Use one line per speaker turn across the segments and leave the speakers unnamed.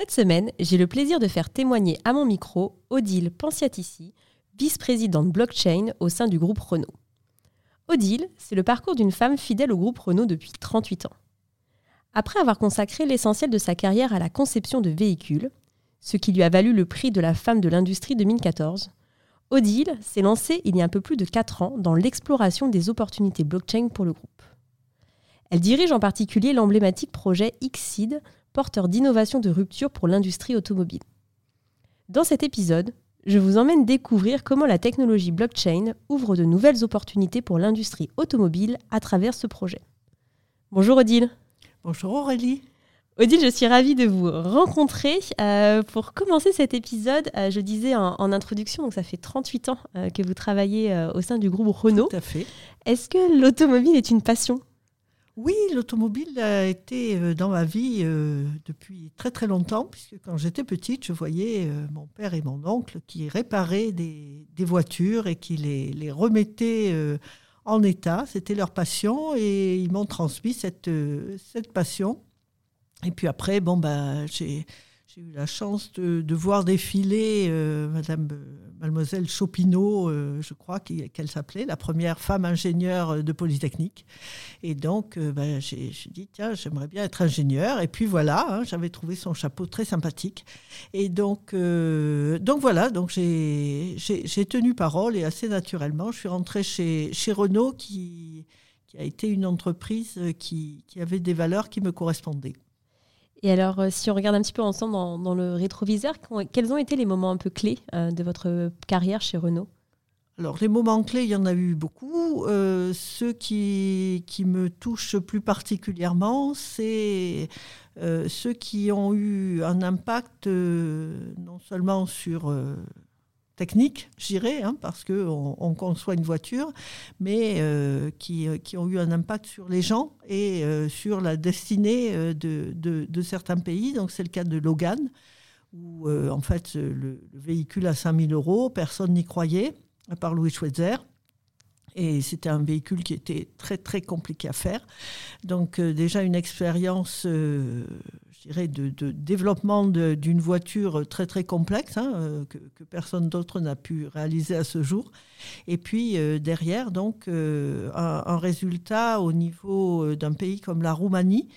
Cette semaine, j'ai le plaisir de faire témoigner à mon micro Odile Pensiatici, vice-présidente blockchain au sein du groupe Renault. Odile, c'est le parcours d'une femme fidèle au groupe Renault depuis 38 ans. Après avoir consacré l'essentiel de sa carrière à la conception de véhicules, ce qui lui a valu le prix de la femme de l'industrie 2014, Odile s'est lancée il y a un peu plus de 4 ans dans l'exploration des opportunités blockchain pour le groupe. Elle dirige en particulier l'emblématique projet Xseed, porteur d'innovation de rupture pour l'industrie automobile. Dans cet épisode, je vous emmène découvrir comment la technologie blockchain ouvre de nouvelles opportunités pour l'industrie automobile à travers ce projet. Bonjour Odile.
Bonjour Aurélie.
Odile, je suis ravie de vous rencontrer. Euh, pour commencer cet épisode, euh, je disais en, introduction, donc ça fait 38 ans euh, que vous travaillez au sein du groupe Renault.
Tout à fait.
Est-ce que l'automobile est une passion?
Oui, l'automobile a été euh, dans ma vie euh, depuis très très longtemps, puisque quand j'étais petite, je voyais euh, mon père et mon oncle qui réparaient des, voitures et qui les, remettaient en état. C'était leur passion et ils m'ont transmis cette, cette passion. Et puis après, bon, bah, j'ai eu la chance de, voir défiler Madame, Mademoiselle Chopineau, euh, je crois qu'elle s'appelait, la première femme ingénieure de Polytechnique. Et donc, ben, j'ai dit, tiens, j'aimerais bien être ingénieure. Et puis voilà, hein, j'avais trouvé son chapeau très sympathique. Et donc, donc voilà, donc j'ai tenu parole et assez naturellement, je suis rentrée chez, chez Renault qui, a été une entreprise qui avait des valeurs qui me correspondaient.
Et alors, euh, si on regarde un petit peu ensemble dans, le rétroviseur, quels ont été les moments un peu clés euh, de votre carrière chez Renault?
Alors, les moments clés, il y en a eu beaucoup. Euh, ceux qui, qui, me touchent plus particulièrement, c'est ceux qui ont eu un impact non seulement sur techniques, j'irais, hein, parce qu'on on conçoit une voiture, mais euh, qui, euh, qui, ont eu un impact sur les gens et euh, sur la destinée de, de, certains pays. Donc c'est le cas de Logan, où en fait le, véhicule à 5000 euros, personne n'y croyait, à part Louis Schweitzer. Et c'était un véhicule qui était très très compliqué à faire. Donc déjà une expérience je dirais, de, développement d'une voiture très très complexe hein, euh, que, personne d'autre n'a pu réaliser à ce jour. Et puis euh, derrière, donc, euh, un, résultat au niveau d'un pays comme la Roumanie.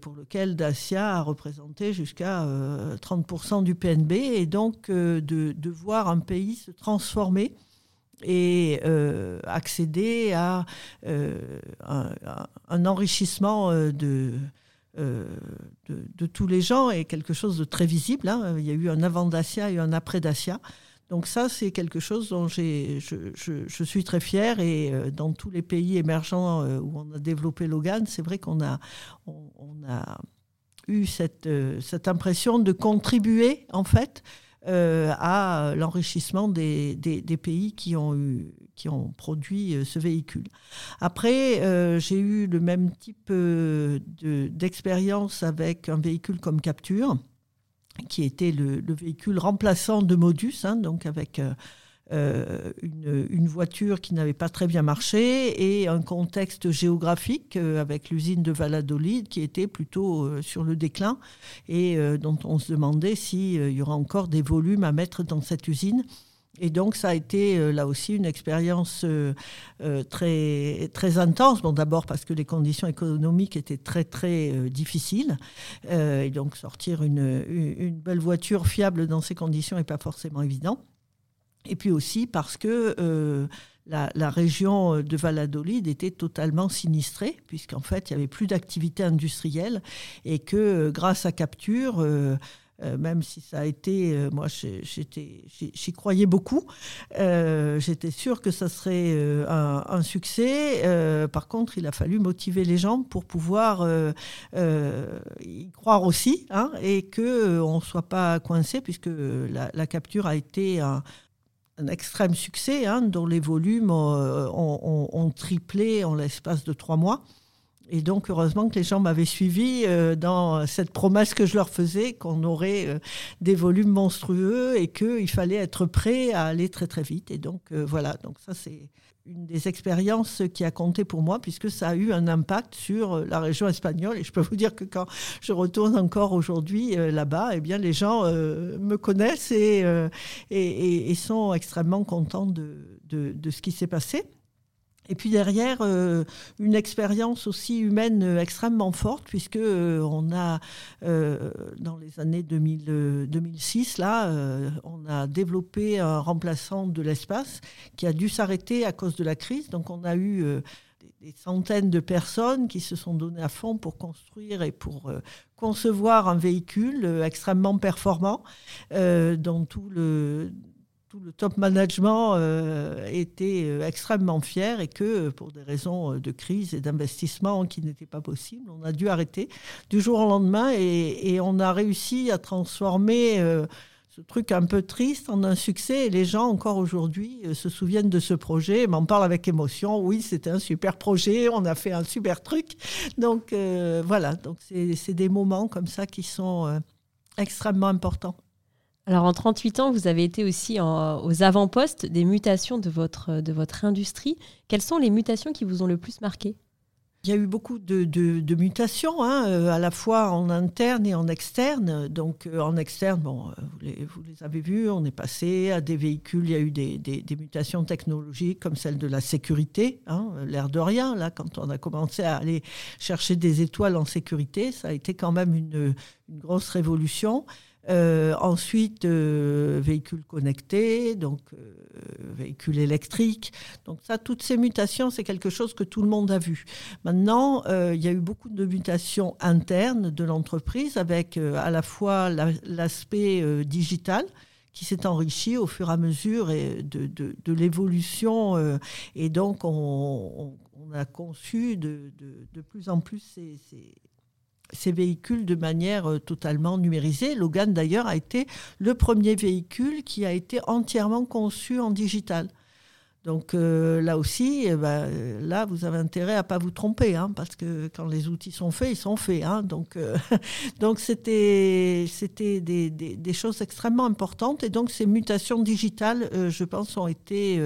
pour lequel Dacia a représenté jusqu'à 30% du PNB, et donc de, voir un pays se transformer et accéder à un, enrichissement de, euh, de, tous les gens et quelque chose de très visible. Hein. Il y a eu un avant Dacia et un après Dacia. Donc ça, c'est quelque chose dont je, suis très fière et euh, dans tous les pays émergents euh, où on a développé Logan, c'est vrai qu'on a, eu cette impression de contribuer en fait à l'enrichissement des, pays qui ont produit euh, ce véhicule. Après, euh, j'ai eu le même type euh, d'expérience avec un véhicule comme Capture, qui était le, véhicule remplaçant de Modus, hein, donc avec une, voiture qui n'avait pas très bien marché et un contexte géographique avec l'usine de Valladolid qui était plutôt sur le déclin et dont on se demandait s'il y aura encore des volumes à mettre dans cette usine. Et donc, ça a été euh, là aussi une expérience euh, euh, très, très intense. Bon, d'abord parce que les conditions économiques étaient très, très difficiles. et donc, sortir une, une, belle voiture fiable dans ces conditions n'est pas forcément évident. Et puis aussi parce que la, la, région de Valladolid était totalement sinistrée, puisqu'en fait, il n'y avait plus d'activité industrielle et que grâce à Capture, euh, même si ça a été, euh, moi j'y croyais beaucoup, euh, j'étais sûre que ça serait un, succès. par contre, il a fallu motiver les gens pour pouvoir y croire aussi hein, et qu'on ne soit pas coincé puisque la, capture a été un, extrême succès hein, dont les volumes ont triplé en l'espace de trois mois. Et donc, heureusement que les gens m'avaient suivi euh, dans cette promesse que je leur faisais, qu'on aurait euh, des volumes monstrueux et qu'il fallait être prêt à aller très très vite. Et donc, euh, voilà, donc ça c'est une des expériences qui a compté pour moi, puisque ça a eu un impact sur la région espagnole. Et je peux vous dire que quand je retourne encore aujourd'hui là-bas, eh bien, les gens me connaissent et, sont extrêmement contents de, de ce qui s'est passé. Et puis derrière, euh, une expérience aussi humaine euh, extrêmement forte, puisque euh, on a, dans les années 2000, 2006, là, on a développé un remplaçant de l'espace qui a dû s'arrêter à cause de la crise. Donc on a eu des centaines de personnes qui se sont données à fond pour construire et pour concevoir un véhicule extrêmement performant, dont tout le le top management euh, était euh, extrêmement fier et que pour des raisons euh, de crise et d'investissement qui n'étaient pas possibles, on a dû arrêter du jour au lendemain et, on a réussi à transformer ce truc un peu triste en un succès et les gens encore aujourd'hui se souviennent de ce projet, m'en parlent avec émotion. Oui, c'était un super projet, on a fait un super truc. Donc voilà, c'est des moments comme ça qui sont extrêmement importants.
Alors en 38 ans, vous avez été aussi aux avant-postes des mutations de votre, de votre industrie. Quelles sont les mutations qui vous ont le plus marqué?
Il y a eu beaucoup de, mutations, hein, euh, à la fois en interne et en externe. Donc euh, en externe, bon, euh, vous, les, avez vus, on est passé à des véhicules, il y a eu des, mutations technologiques comme celle de la sécurité, hein, l'air de rien. Là, quand on a commencé à aller chercher des étoiles en sécurité, ça a été quand même une, une grosse révolution. Euh, ensuite, euh, véhicules connectés, donc euh, véhicules électriques. Donc ça, toutes ces mutations, c'est quelque chose que tout le monde a vu. Maintenant, il y a eu beaucoup de mutations internes de l'entreprise avec à la fois l'aspect digital qui s'est enrichi au fur et à mesure de, de, l'évolution. et donc, on, a conçu de, de, plus en plus ces, ces véhicules de manière euh, totalement numérisée. Logan, d'ailleurs, a été le premier véhicule qui a été entièrement conçu en digital. Donc euh, là aussi, eh ben, là, vous avez intérêt à pas vous tromper, hein, parce que quand les outils sont faits, ils sont faits. Hein. donc, euh, donc c'était, c'était des, des, choses extrêmement importantes. Et donc ces mutations digitales, euh, je pense, ont été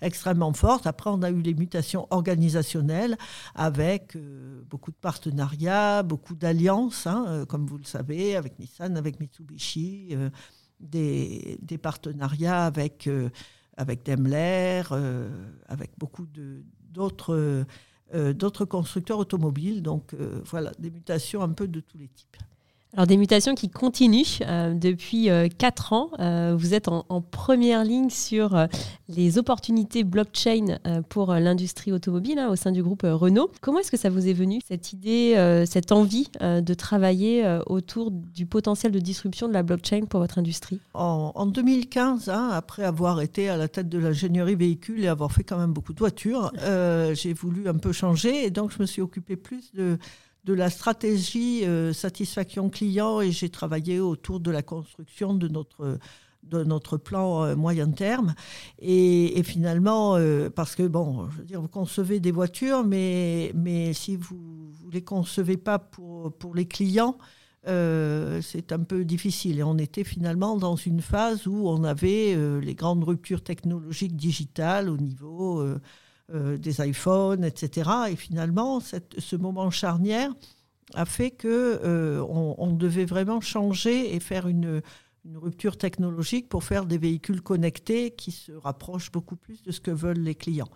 extrêmement fortes. Après, on a eu les mutations organisationnelles avec beaucoup de partenariats, beaucoup d'alliances, hein, comme vous le savez, avec Nissan, avec Mitsubishi, des, des, partenariats avec avec Daimler, euh, avec beaucoup d'autres euh, d'autres constructeurs automobiles. Donc euh, voilà, des mutations un peu de tous les types.
Alors des mutations qui continuent euh, depuis euh, quatre ans. Euh, vous êtes en, première ligne sur les opportunités blockchain pour l'industrie automobile hein, au sein du groupe Renault. Comment est-ce que ça vous est venu cette idée, cette envie de travailler autour du potentiel de disruption de la blockchain pour votre industrie?
En, 2015, hein, après avoir été à la tête de l'ingénierie véhicule et avoir fait quand même beaucoup de voitures, j'ai voulu un peu changer et donc je me suis occupé plus de de la stratégie euh, satisfaction client et j'ai travaillé autour de la construction de notre de notre plan euh, moyen terme. Et, finalement, euh, parce que, bon, je veux dire, vous concevez des voitures, mais, mais si vous ne les concevez pas pour, pour les clients, c'est un peu difficile. Et on était finalement dans une phase où on avait les grandes ruptures technologiques digitales au niveau euh, des iPhones, etc. Et finalement, ce moment charnière a fait que euh, on, devait vraiment changer et faire une, rupture technologique pour faire des véhicules connectés qui se rapprochent beaucoup plus de ce que veulent les clients.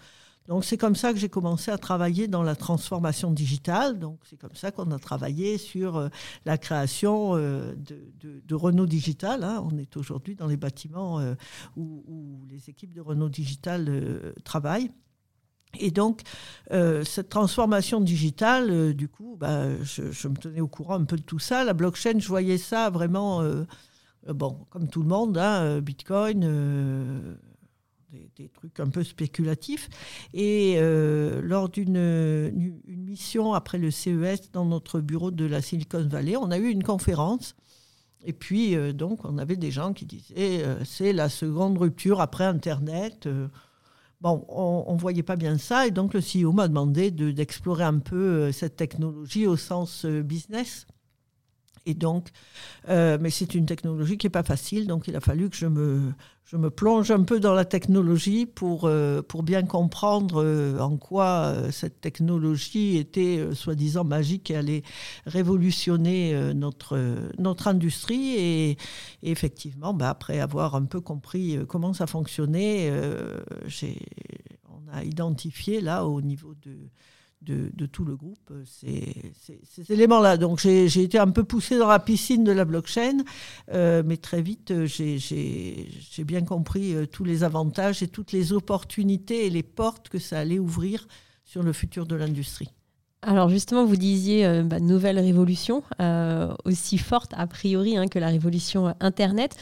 Donc c'est comme ça que j'ai commencé à travailler dans la transformation digitale. Donc c'est comme ça qu'on a travaillé sur euh, la création de, Renault Digital. Hein. On est aujourd'hui dans les bâtiments où, où, les équipes de Renault Digital travaillent. Et donc, euh, cette transformation digitale, euh, du coup, bah, je, me tenais au courant un peu de tout ça. La blockchain, je voyais ça vraiment, euh, bon, comme tout le monde, hein, Bitcoin, des, trucs un peu spéculatifs. Et lors d'une mission après le CES dans notre bureau de la Silicon Valley, on a eu une conférence. Et puis, donc, on avait des gens qui disaient, c'est la seconde rupture après Internet. Bon, on ne voyait pas bien ça et donc le CEO m'a demandé d'explorer un peu euh, cette technologie au sens euh, business. Et donc, euh, mais c'est une technologie qui n'est pas facile, donc il a fallu que je me, plonge un peu dans la technologie pour, euh, bien comprendre euh, en quoi cette technologie était soi-disant magique et allait révolutionner notre, notre industrie. Et, effectivement, bah, après avoir un peu compris comment ça fonctionnait, on a identifié là au niveau de de, tout le groupe, euh, ces, éléments-là. Donc j'ai été un peu poussé dans la piscine de la blockchain, euh, mais très vite euh, j'ai bien compris tous les avantages et toutes les opportunités et les portes que ça allait ouvrir sur le futur de l'industrie.
Alors justement, vous disiez bah, nouvelle révolution, aussi forte a priori hein, que la révolution Internet.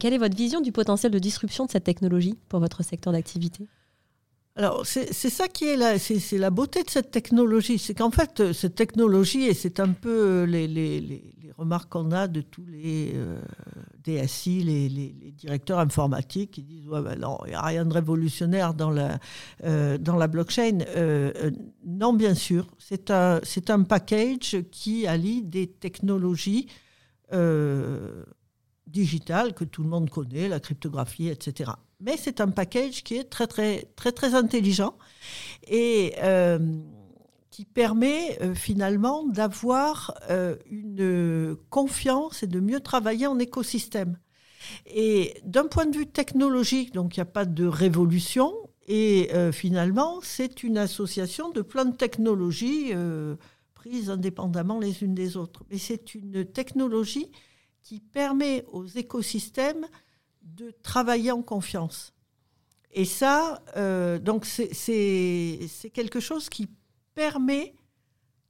quelle est votre vision du potentiel de disruption de cette technologie pour votre secteur d'activité?
Alors, c'est ça qui est là, c'est la beauté de cette technologie. C'est qu'en fait, euh, cette technologie, et c'est un peu euh, les, les, les, remarques qu'on a de tous les euh, DSI, les, directeurs informatiques, qui disent ouais, ben non, il n'y a rien de révolutionnaire dans la, dans la blockchain. non, bien sûr, c'est un, un package qui allie des technologies digitales que tout le monde connaît, la cryptographie, etc mais c'est un package qui est très très très très intelligent et euh, qui permet euh, finalement d'avoir euh, une confiance et de mieux travailler en écosystème. Et d'un point de vue technologique, donc il n'y a pas de révolution, et finalement c'est une association de plein de technologies prises indépendamment les unes des autres. Mais c'est une technologie qui permet aux écosystèmes de travailler en confiance. Et ça, euh, donc c'est quelque chose qui permet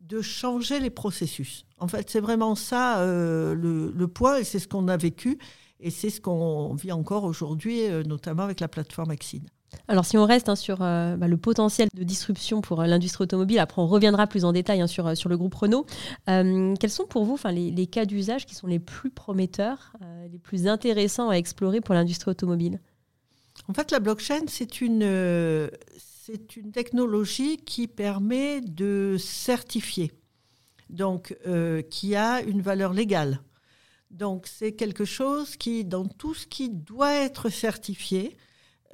de changer les processus. En fait, c'est vraiment ça euh, le, point, et c'est ce qu'on a vécu, et c'est ce qu'on vit encore aujourd'hui, euh, notamment avec la plateforme Exide.
Alors si on reste hein, sur euh, bah, le potentiel de disruption pour euh, l'industrie automobile, après on reviendra plus en détail hein, sur, euh, sur le groupe Renault, quels sont pour vous les, les, cas d'usage qui sont les plus prometteurs, les plus intéressants à explorer pour l'industrie automobile?
En fait, la blockchain, c'est une, c'est une technologie qui permet de certifier, donc qui a une valeur légale. Donc c'est quelque chose qui, dans tout ce qui doit être certifié,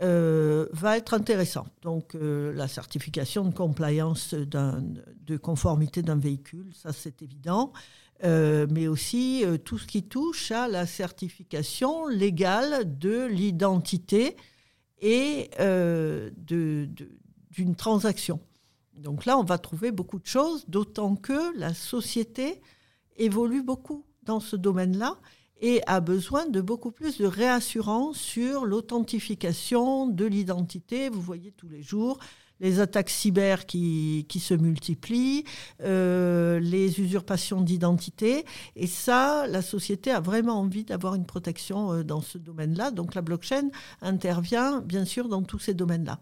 euh, va être intéressant. Donc euh, la certification de compliance de conformité d'un véhicule, ça c'est évident, euh, mais aussi tout ce qui touche à la certification légale de l'identité et d'une transaction. Donc là, on va trouver beaucoup de choses, d'autant que la société évolue beaucoup dans ce domaine-là et a besoin de beaucoup plus de réassurance sur l'authentification de l'identité. Vous voyez tous les jours les attaques cyber qui, qui se multiplient, euh, les usurpations d'identité. Et ça, la société a vraiment envie d'avoir une protection euh, dans ce domaine-là. Donc la blockchain intervient bien sûr dans tous ces domaines-là.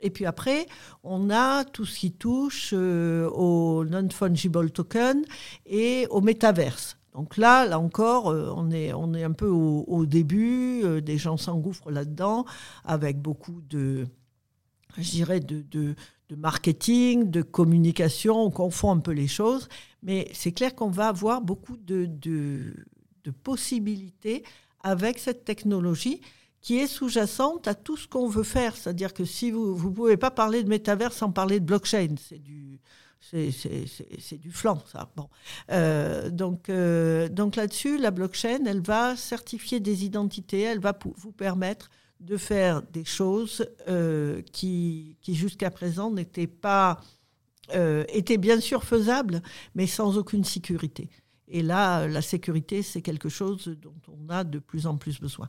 Et puis après, on a tout ce qui touche euh, au non-fungible token et au métaverse. Donc là, là encore, euh, on est, on est un peu au, début, euh, des gens s'engouffrent là-dedans avec beaucoup de, de, de, marketing, de communication, on confond un peu les choses, mais c'est clair qu'on va avoir beaucoup de, de possibilités avec cette technologie qui est sous-jacente à tout ce qu'on veut faire. C'est-à-dire que si vous ne pouvez pas parler de métavers sans parler de blockchain, c'est du c'est du flanc, ça. Bon. Euh, donc euh, donc là-dessus, la blockchain, elle va certifier des identités, elle va vous permettre de faire des choses euh, qui, qui jusqu'à présent n'étaient pas étaient bien sûr faisables, mais sans aucune sécurité. Et là, la sécurité, c'est quelque chose dont on a de plus en plus besoin.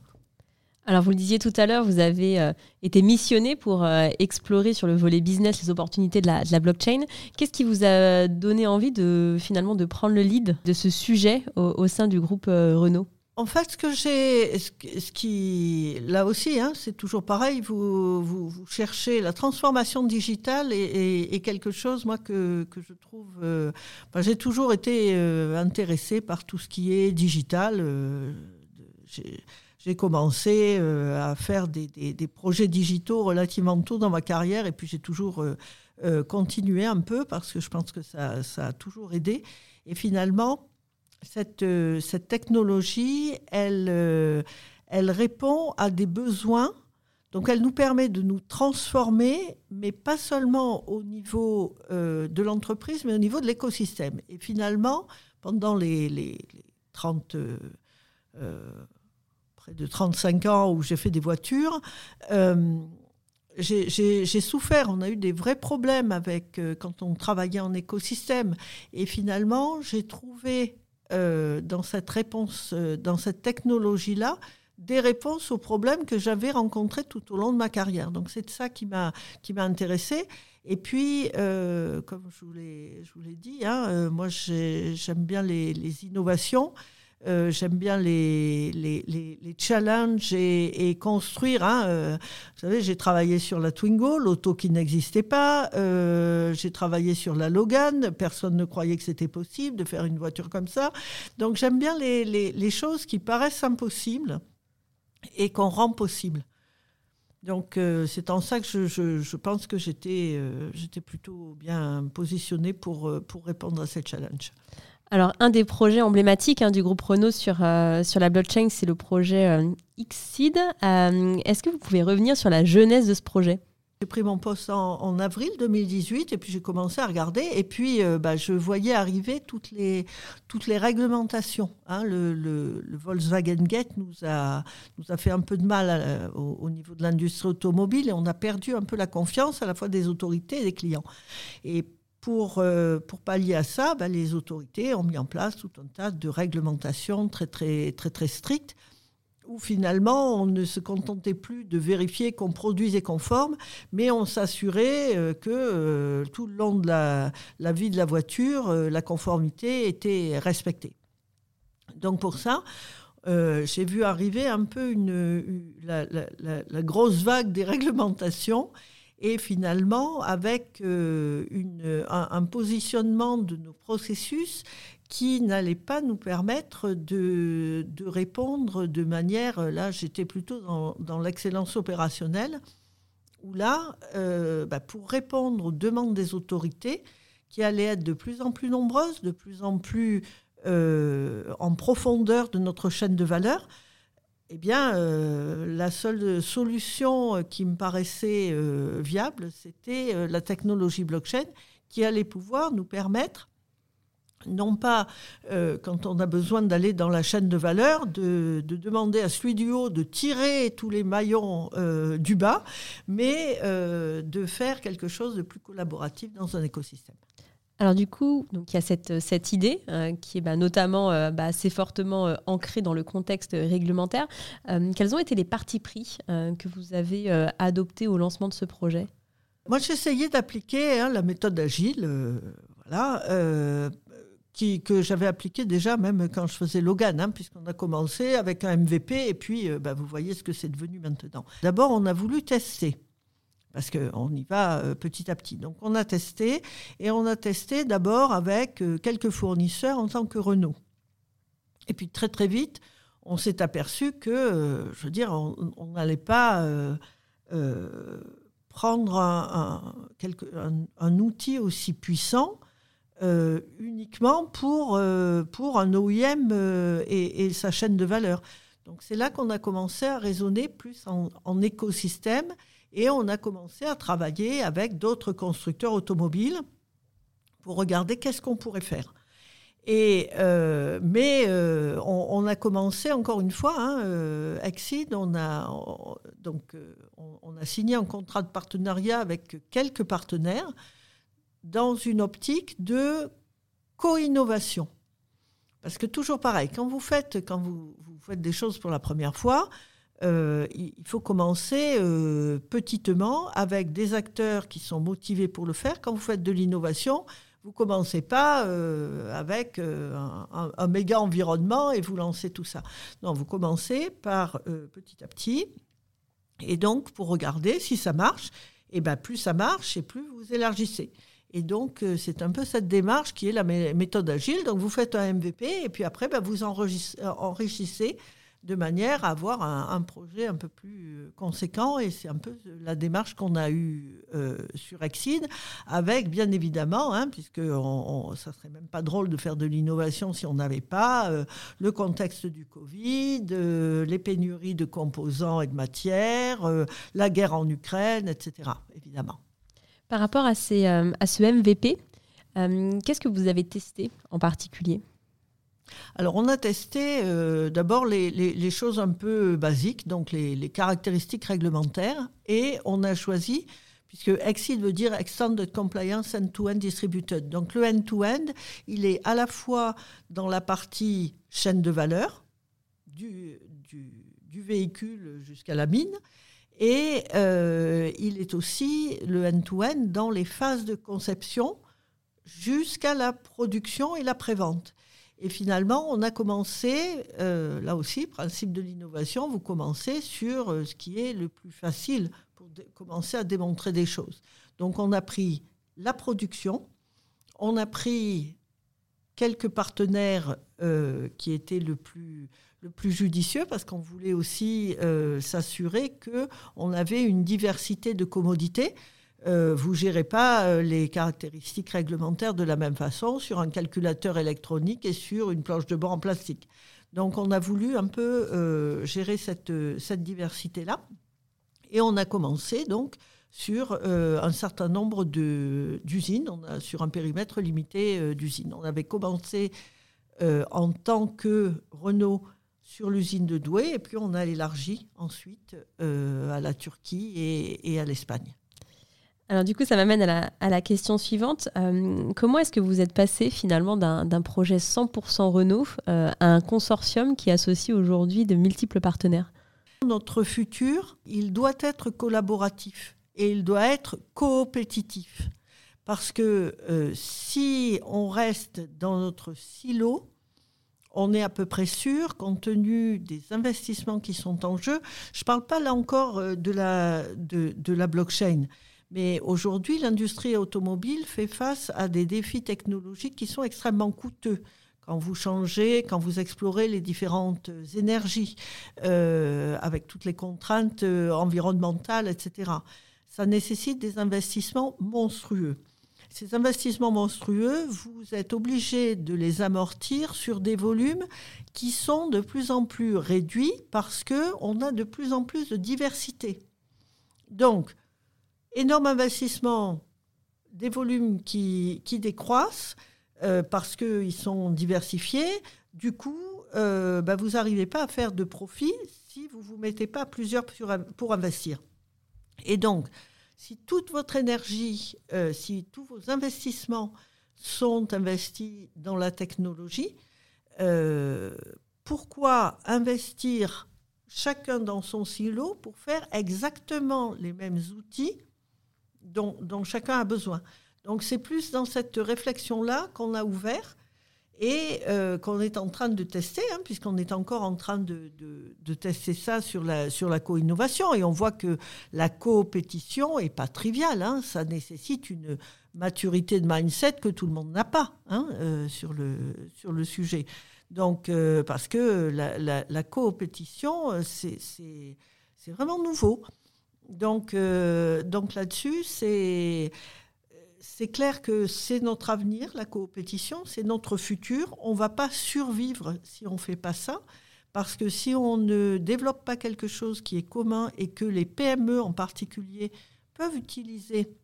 Alors, vous le disiez tout à l'heure, vous avez euh, été missionné pour euh, explorer sur le volet business les opportunités de la, blockchain. Qu'est-ce qui vous a donné envie de finalement de prendre le lead de ce sujet au, sein du groupe euh, Renault?
En fait, ce que j'ai, ce qui, là aussi, hein, c'est toujours pareil. Vous, cherchez la transformation digitale et, quelque chose, moi, que, que je trouve. j'ai toujours été intéressée par tout ce qui est digital. J'ai commencé euh, à faire des, projets digitaux relativement tôt dans ma carrière et puis j'ai toujours euh, euh, continué un peu parce que je pense que ça, a toujours aidé. Et finalement, cette, technologie, elle, répond à des besoins. Donc elle nous permet de nous transformer, mais pas seulement au niveau de l'entreprise, mais au niveau de l'écosystème. Et finalement, pendant les, les, 30 de 35 ans où j'ai fait des voitures, euh, j'ai souffert. On a eu des vrais problèmes avec euh, quand on travaillait en écosystème. Et finalement, j'ai trouvé euh, dans cette réponse, dans cette technologie-là, des réponses aux problèmes que j'avais rencontrés tout au long de ma carrière. Donc c'est ça qui m'a qui m'a intéressé. Et puis, comme je vous l'ai dit, hein, moi j'aime bien les innovations. Euh, j'aime bien les, challenges et, construire. Hein, euh, vous savez, j'ai travaillé sur la Twingo, l'auto qui n'existait pas. Euh, j'ai travaillé sur la Logan. Personne ne croyait que c'était possible de faire une voiture comme ça. Donc j'aime bien les, choses qui paraissent impossibles et qu'on rend possibles. Donc c'est en ça que je, pense que j'étais plutôt bien positionnée pour répondre à ces challenges.
Alors, un des projets emblématiques hein, du groupe Renault sur, euh, sur la blockchain, c'est le projet euh, Xseed. Euh, est-ce que vous pouvez revenir sur la genèse de ce projet?
J'ai pris mon poste en, avril 2018 et puis j'ai commencé à regarder et puis bah, je voyais arriver toutes les, toutes les réglementations. Hein. Le, Volkswagen Gate nous a, nous a fait un peu de mal au, niveau de l'industrie automobile et on a perdu un peu la confiance à la fois des autorités et des clients. Et pour, euh, pour pallier à ça, ben, les autorités ont mis en place tout un tas de réglementations très, très, très, très strictes où finalement on ne se contentait plus de vérifier qu'on produisait conforme, mais on s'assurait euh, que euh, tout le long de la, vie de la voiture, la conformité était respectée. Donc pour ça, j'ai vu arriver un peu la, grosse vague des réglementations et finalement avec euh, un, positionnement de nos processus qui n'allait pas nous permettre de, répondre de manière, là j'étais plutôt dans, dans l'excellence opérationnelle, où là, euh, bah, pour répondre aux demandes des autorités, qui allaient être de plus en plus nombreuses, de plus en plus euh, en profondeur de notre chaîne de valeur, eh bien, euh, la seule solution qui me paraissait euh, viable, c'était euh, la technologie blockchain qui allait pouvoir nous permettre, non pas quand on a besoin d'aller dans la chaîne de valeur, de, demander à celui du haut de tirer tous les maillons du bas, mais de faire quelque chose de plus collaboratif dans un écosystème.
Alors du coup, donc il y a cette, cette idée euh, qui est bah, notamment euh, bah, assez fortement euh, ancrée dans le contexte réglementaire. quels ont été les partis pris que vous avez adoptés au lancement de ce projet?
Moi, j'essayais d'appliquer hein, la méthode agile, voilà, qui, que j'avais appliquée déjà même quand je faisais Logan, hein, puisqu'on a commencé avec un MVP et puis bah, vous voyez ce que c'est devenu maintenant. D'abord, on a voulu tester parce qu'on y va euh, petit à petit. Donc on a testé, et on a testé d'abord avec euh, quelques fournisseurs en tant que Renault. Et puis très très vite, on s'est aperçu que, euh, je veux dire, on n'allait pas prendre un, outil aussi puissant uniquement pour, pour un OEM et, sa chaîne de valeur. Donc c'est là qu'on a commencé à raisonner plus en écosystème et on a commencé à travailler avec d'autres constructeurs automobiles pour regarder qu'est-ce qu'on pourrait faire. Et, euh, mais euh, on, a commencé encore une fois, hein, euh, on a, on, a signé un contrat de partenariat avec quelques partenaires dans une optique de co-innovation. Parce que toujours pareil, quand vous faites, quand vous, vous faites des choses pour la première fois, il faut commencer petitement avec des acteurs qui sont motivés pour le faire. Quand vous faites de l'innovation, vous commencez pas avec un, méga environnement et vous lancez tout ça. Non, vous commencez par petit à petit. Et donc, pour regarder si ça marche, et ben plus ça marche et plus vous élargissez. Et donc, euh, c'est un peu cette démarche qui est la méthode agile. Donc, vous faites un MVP et puis après, ben, vous enrichissez de manière à avoir un, projet un peu plus euh, conséquent. Et c'est un peu la démarche qu'on a eue euh, sur Exide, avec bien évidemment, hein, puisque on, ça serait même pas drôle de faire de l'innovation si on n'avait pas le contexte du Covid, les pénuries de composants et de matières, la guerre en Ukraine, etc. Évidemment.
Par rapport à, ces, euh, à ce MVP, euh, qu'est-ce que vous avez testé en particulier?
Alors, on a testé euh, d'abord les, choses un peu basiques, donc les, caractéristiques réglementaires, et on a choisi, puisque EXID veut dire Extended Compliance End-to-End Distributed. Donc, le end-to-end, il est à la fois dans la partie chaîne de valeur, du, véhicule jusqu'à la mine, et euh, il est aussi le end-to-end dans les phases de conception jusqu'à la production et la prévente. Et finalement, on a commencé, euh, là aussi, principe de l'innovation, vous commencez sur euh, ce qui est le plus facile pour commencer à démontrer des choses. Donc on a pris la production, on a pris quelques partenaires qui étaient le plus le plus judicieux parce qu'on voulait aussi euh, s'assurer qu'on avait une diversité de commodités. Euh, vous gérez pas euh, les caractéristiques réglementaires de la même façon sur un calculateur électronique et sur une planche de bord en plastique. Donc on a voulu un peu gérer cette, cette diversité-là. Et on a commencé donc sur un certain nombre d'usines, sur un périmètre limité d'usines. On avait commencé en tant que Renault sur l'usine de Douai, et puis on a élargi ensuite euh, à la Turquie et, à l'Espagne.
Alors du coup, ça m'amène à la, question suivante. Euh, comment est-ce que vous êtes passé finalement d'un projet 100% Renault euh, à un consortium qui associe aujourd'hui de multiples partenaires?
Notre futur, il doit être collaboratif et il doit être coopétitif. Parce que si on reste dans notre silo, on est à peu près sûr, compte tenu des investissements qui sont en jeu. Je ne parle pas là encore euh, de la, de, la blockchain, mais aujourd'hui, l'industrie automobile fait face à des défis technologiques qui sont extrêmement coûteux quand vous changez, quand vous explorez les différentes énergies, euh, avec toutes les contraintes euh, environnementales, etc. Ça nécessite des investissements monstrueux. Ces investissements monstrueux, vous êtes obligé de les amortir sur des volumes qui sont de plus en plus réduits parce qu'on a de plus en plus de diversité. Donc, énorme investissement, des volumes qui, décroissent euh, parce qu'ils sont diversifiés. Du coup, euh, bah, vous n'arrivez pas à faire de profit si vous ne vous mettez pas plusieurs pour investir. Et donc, si toute votre énergie, euh, si tous vos investissements sont investis dans la technologie, euh, pourquoi investir chacun dans son silo pour faire exactement les mêmes outils dont, chacun a besoin Donc c'est plus dans cette réflexion-là qu'on a ouvert et euh, qu'on est en train de tester, hein, puisqu'on est encore en train de, tester ça sur la, sur la co-innovation. Et on voit que la coopétition n'est pas triviale. Hein. ça nécessite une maturité de mindset que tout le monde n'a pas hein, euh, sur, le, sur le sujet. Donc, euh, parce que la, la, la coopétition, c'est vraiment nouveau. Donc, donc là-dessus, c'est c'est clair que c'est notre avenir, la coopétition, c'est notre futur. On ne va pas survivre si on ne fait pas ça, parce que si on ne développe pas quelque chose qui est commun et que les PME en particulier peuvent utiliser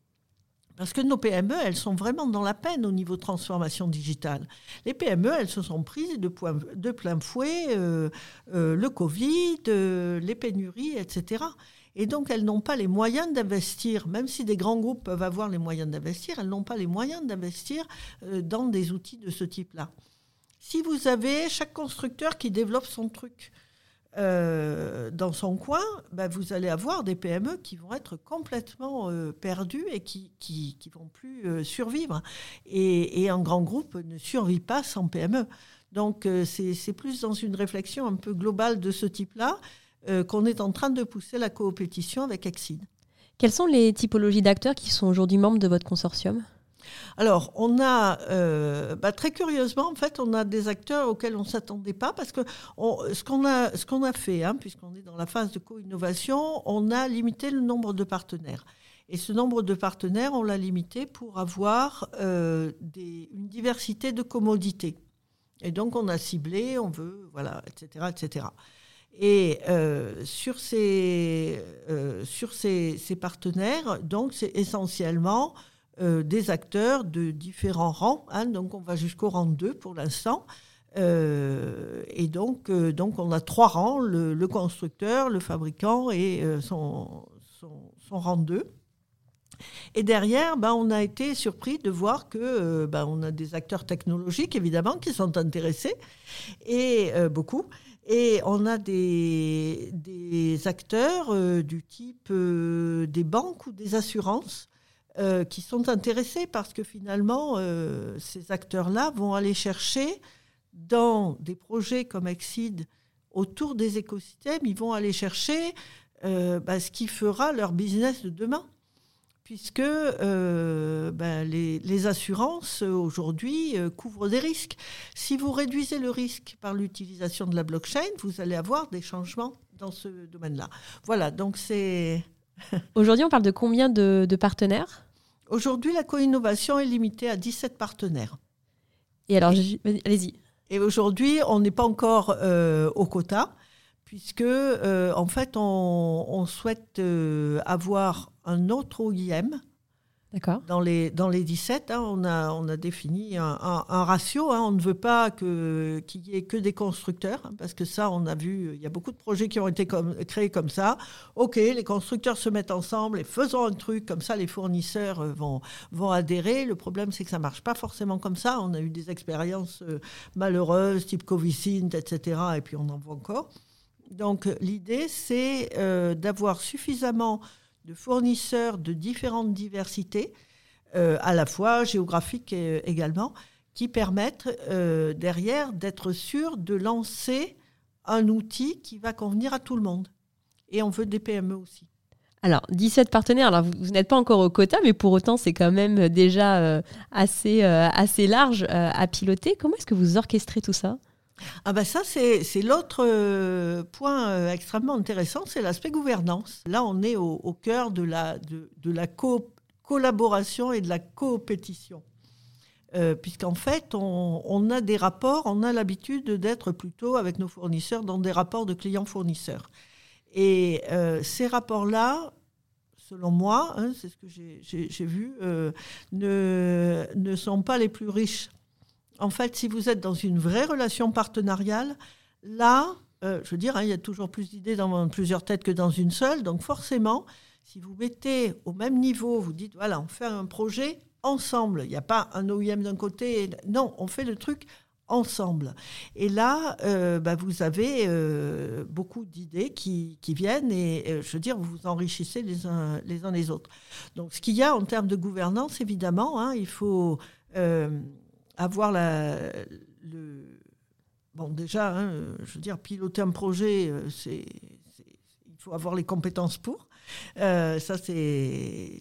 parce que nos PME, elles sont vraiment dans la peine au niveau de transformation digitale. Les PME, elles se sont prises de, plein fouet euh, euh, le Covid, euh, les pénuries, etc. Et donc, elles n'ont pas les moyens d'investir, même si des grands groupes peuvent avoir les moyens d'investir, elles n'ont pas les moyens d'investir euh, dans des outils de ce type-là. Si vous avez chaque constructeur qui développe son truc, euh, dans son coin, bah, vous allez avoir des PME qui vont être complètement euh, perdues et qui ne vont plus euh, survivre. Et, un grand groupe ne survit pas sans PME. Donc c'est plus dans une réflexion un peu globale de ce type-là qu'on est en train de pousser la coopétition avec Exide.
Quelles sont les typologies d'acteurs qui sont aujourd'hui membres de votre consortium?
Alors, on a, euh, bah, très curieusement, en fait, on a des acteurs auxquels on ne s'attendait pas parce que ce qu'on a, ce qu'on a fait, hein, puisqu'on est dans la phase de co-innovation, on a limité le nombre de partenaires. Et ce nombre de partenaires, on l'a limité pour avoir euh, une diversité de commodités. Et donc, on a ciblé, on veut, voilà, etc., etc. Et euh, sur, ces, sur ces, partenaires, donc, c'est essentiellement euh, des acteurs de différents rangs. Hein, donc on va jusqu'au rang 2 pour l'instant. Euh, et donc, euh, donc on a trois rangs, le, constructeur, le fabricant et son, son, rang 2. Et derrière, ben, on a été surpris de voir que ben, on a des acteurs technologiques, évidemment, qui sont intéressés, et beaucoup. Et on a des, acteurs du type des banques ou des assurances euh, qui sont intéressés parce que finalement, euh, ces acteurs-là vont aller chercher dans des projets comme Exide autour des écosystèmes, ils vont aller chercher euh, bah, ce qui fera leur business de demain. Puisque bah, les, les, assurances aujourd'hui couvrent des risques. Si vous réduisez le risque par l'utilisation de la blockchain, vous allez avoir des changements dans ce domaine-là. Voilà, donc c'est
Aujourd'hui, on parle de combien de, partenaires?
Aujourd'hui, la co-innovation est limitée à 17 partenaires.
Et alors, allez-y.
Et aujourd'hui, on n'est pas encore euh, au quota, puisque euh, en fait, on, souhaite euh, avoir un autre OIM dans les, dans les 17, hein, on, a, on a défini un, ratio. Hein. on ne veut pas qu'il y ait que des constructeurs, hein, parce que ça, on a vu, il y a beaucoup de projets qui ont été créés comme ça. OK, les constructeurs se mettent ensemble et faisons un truc, comme ça les fournisseurs euh, vont, vont adhérer. Le problème, c'est que ça ne marche pas forcément comme ça. On a eu des expériences malheureuses, type Covisint, etc. Et puis on en voit encore. Donc l'idée, c'est euh, d'avoir suffisamment de fournisseurs de différentes diversités, euh, à la fois géographiques également, qui permettent euh, derrière d'être sûr de lancer un outil qui va convenir à tout le monde. Et on veut des PME aussi.
Alors, 17 partenaires, alors vous, n'êtes pas encore au quota, mais pour autant, c'est quand même déjà euh, assez, assez large à piloter. Comment est-ce que vous orchestrez tout ça?
Ah ben ça, c'est l'autre euh, point euh, extrêmement intéressant, c'est l'aspect gouvernance. Là, on est au, cœur de la, de, la collaboration et de la coopétition. Euh, puisqu'en fait, on, a des rapports, on a l'habitude d'être plutôt avec nos fournisseurs dans des rapports de clients-fournisseurs. Et ces rapports-là, selon moi, hein, c'est ce que j'ai vu, ne, ne sont pas les plus riches en fait, si vous êtes dans une vraie relation partenariale, là, euh, je veux dire, hein, il y a toujours plus d'idées dans plusieurs têtes que dans une seule. Donc forcément, si vous mettez au même niveau, vous dites, voilà, on fait un projet ensemble. Il n'y a pas un OIM d'un côté. Non, on fait le truc ensemble. Et là, euh, bah, vous avez euh, beaucoup d'idées qui, viennent et, je veux dire, vous vous enrichissez les uns les, uns les autres. Donc, ce qu'il y a en termes de gouvernance, évidemment, hein, il faut avoir la, le. Bon, déjà, hein, je veux dire, piloter un projet, euh, c'est, il faut avoir les compétences pour. Euh, ça, c'est,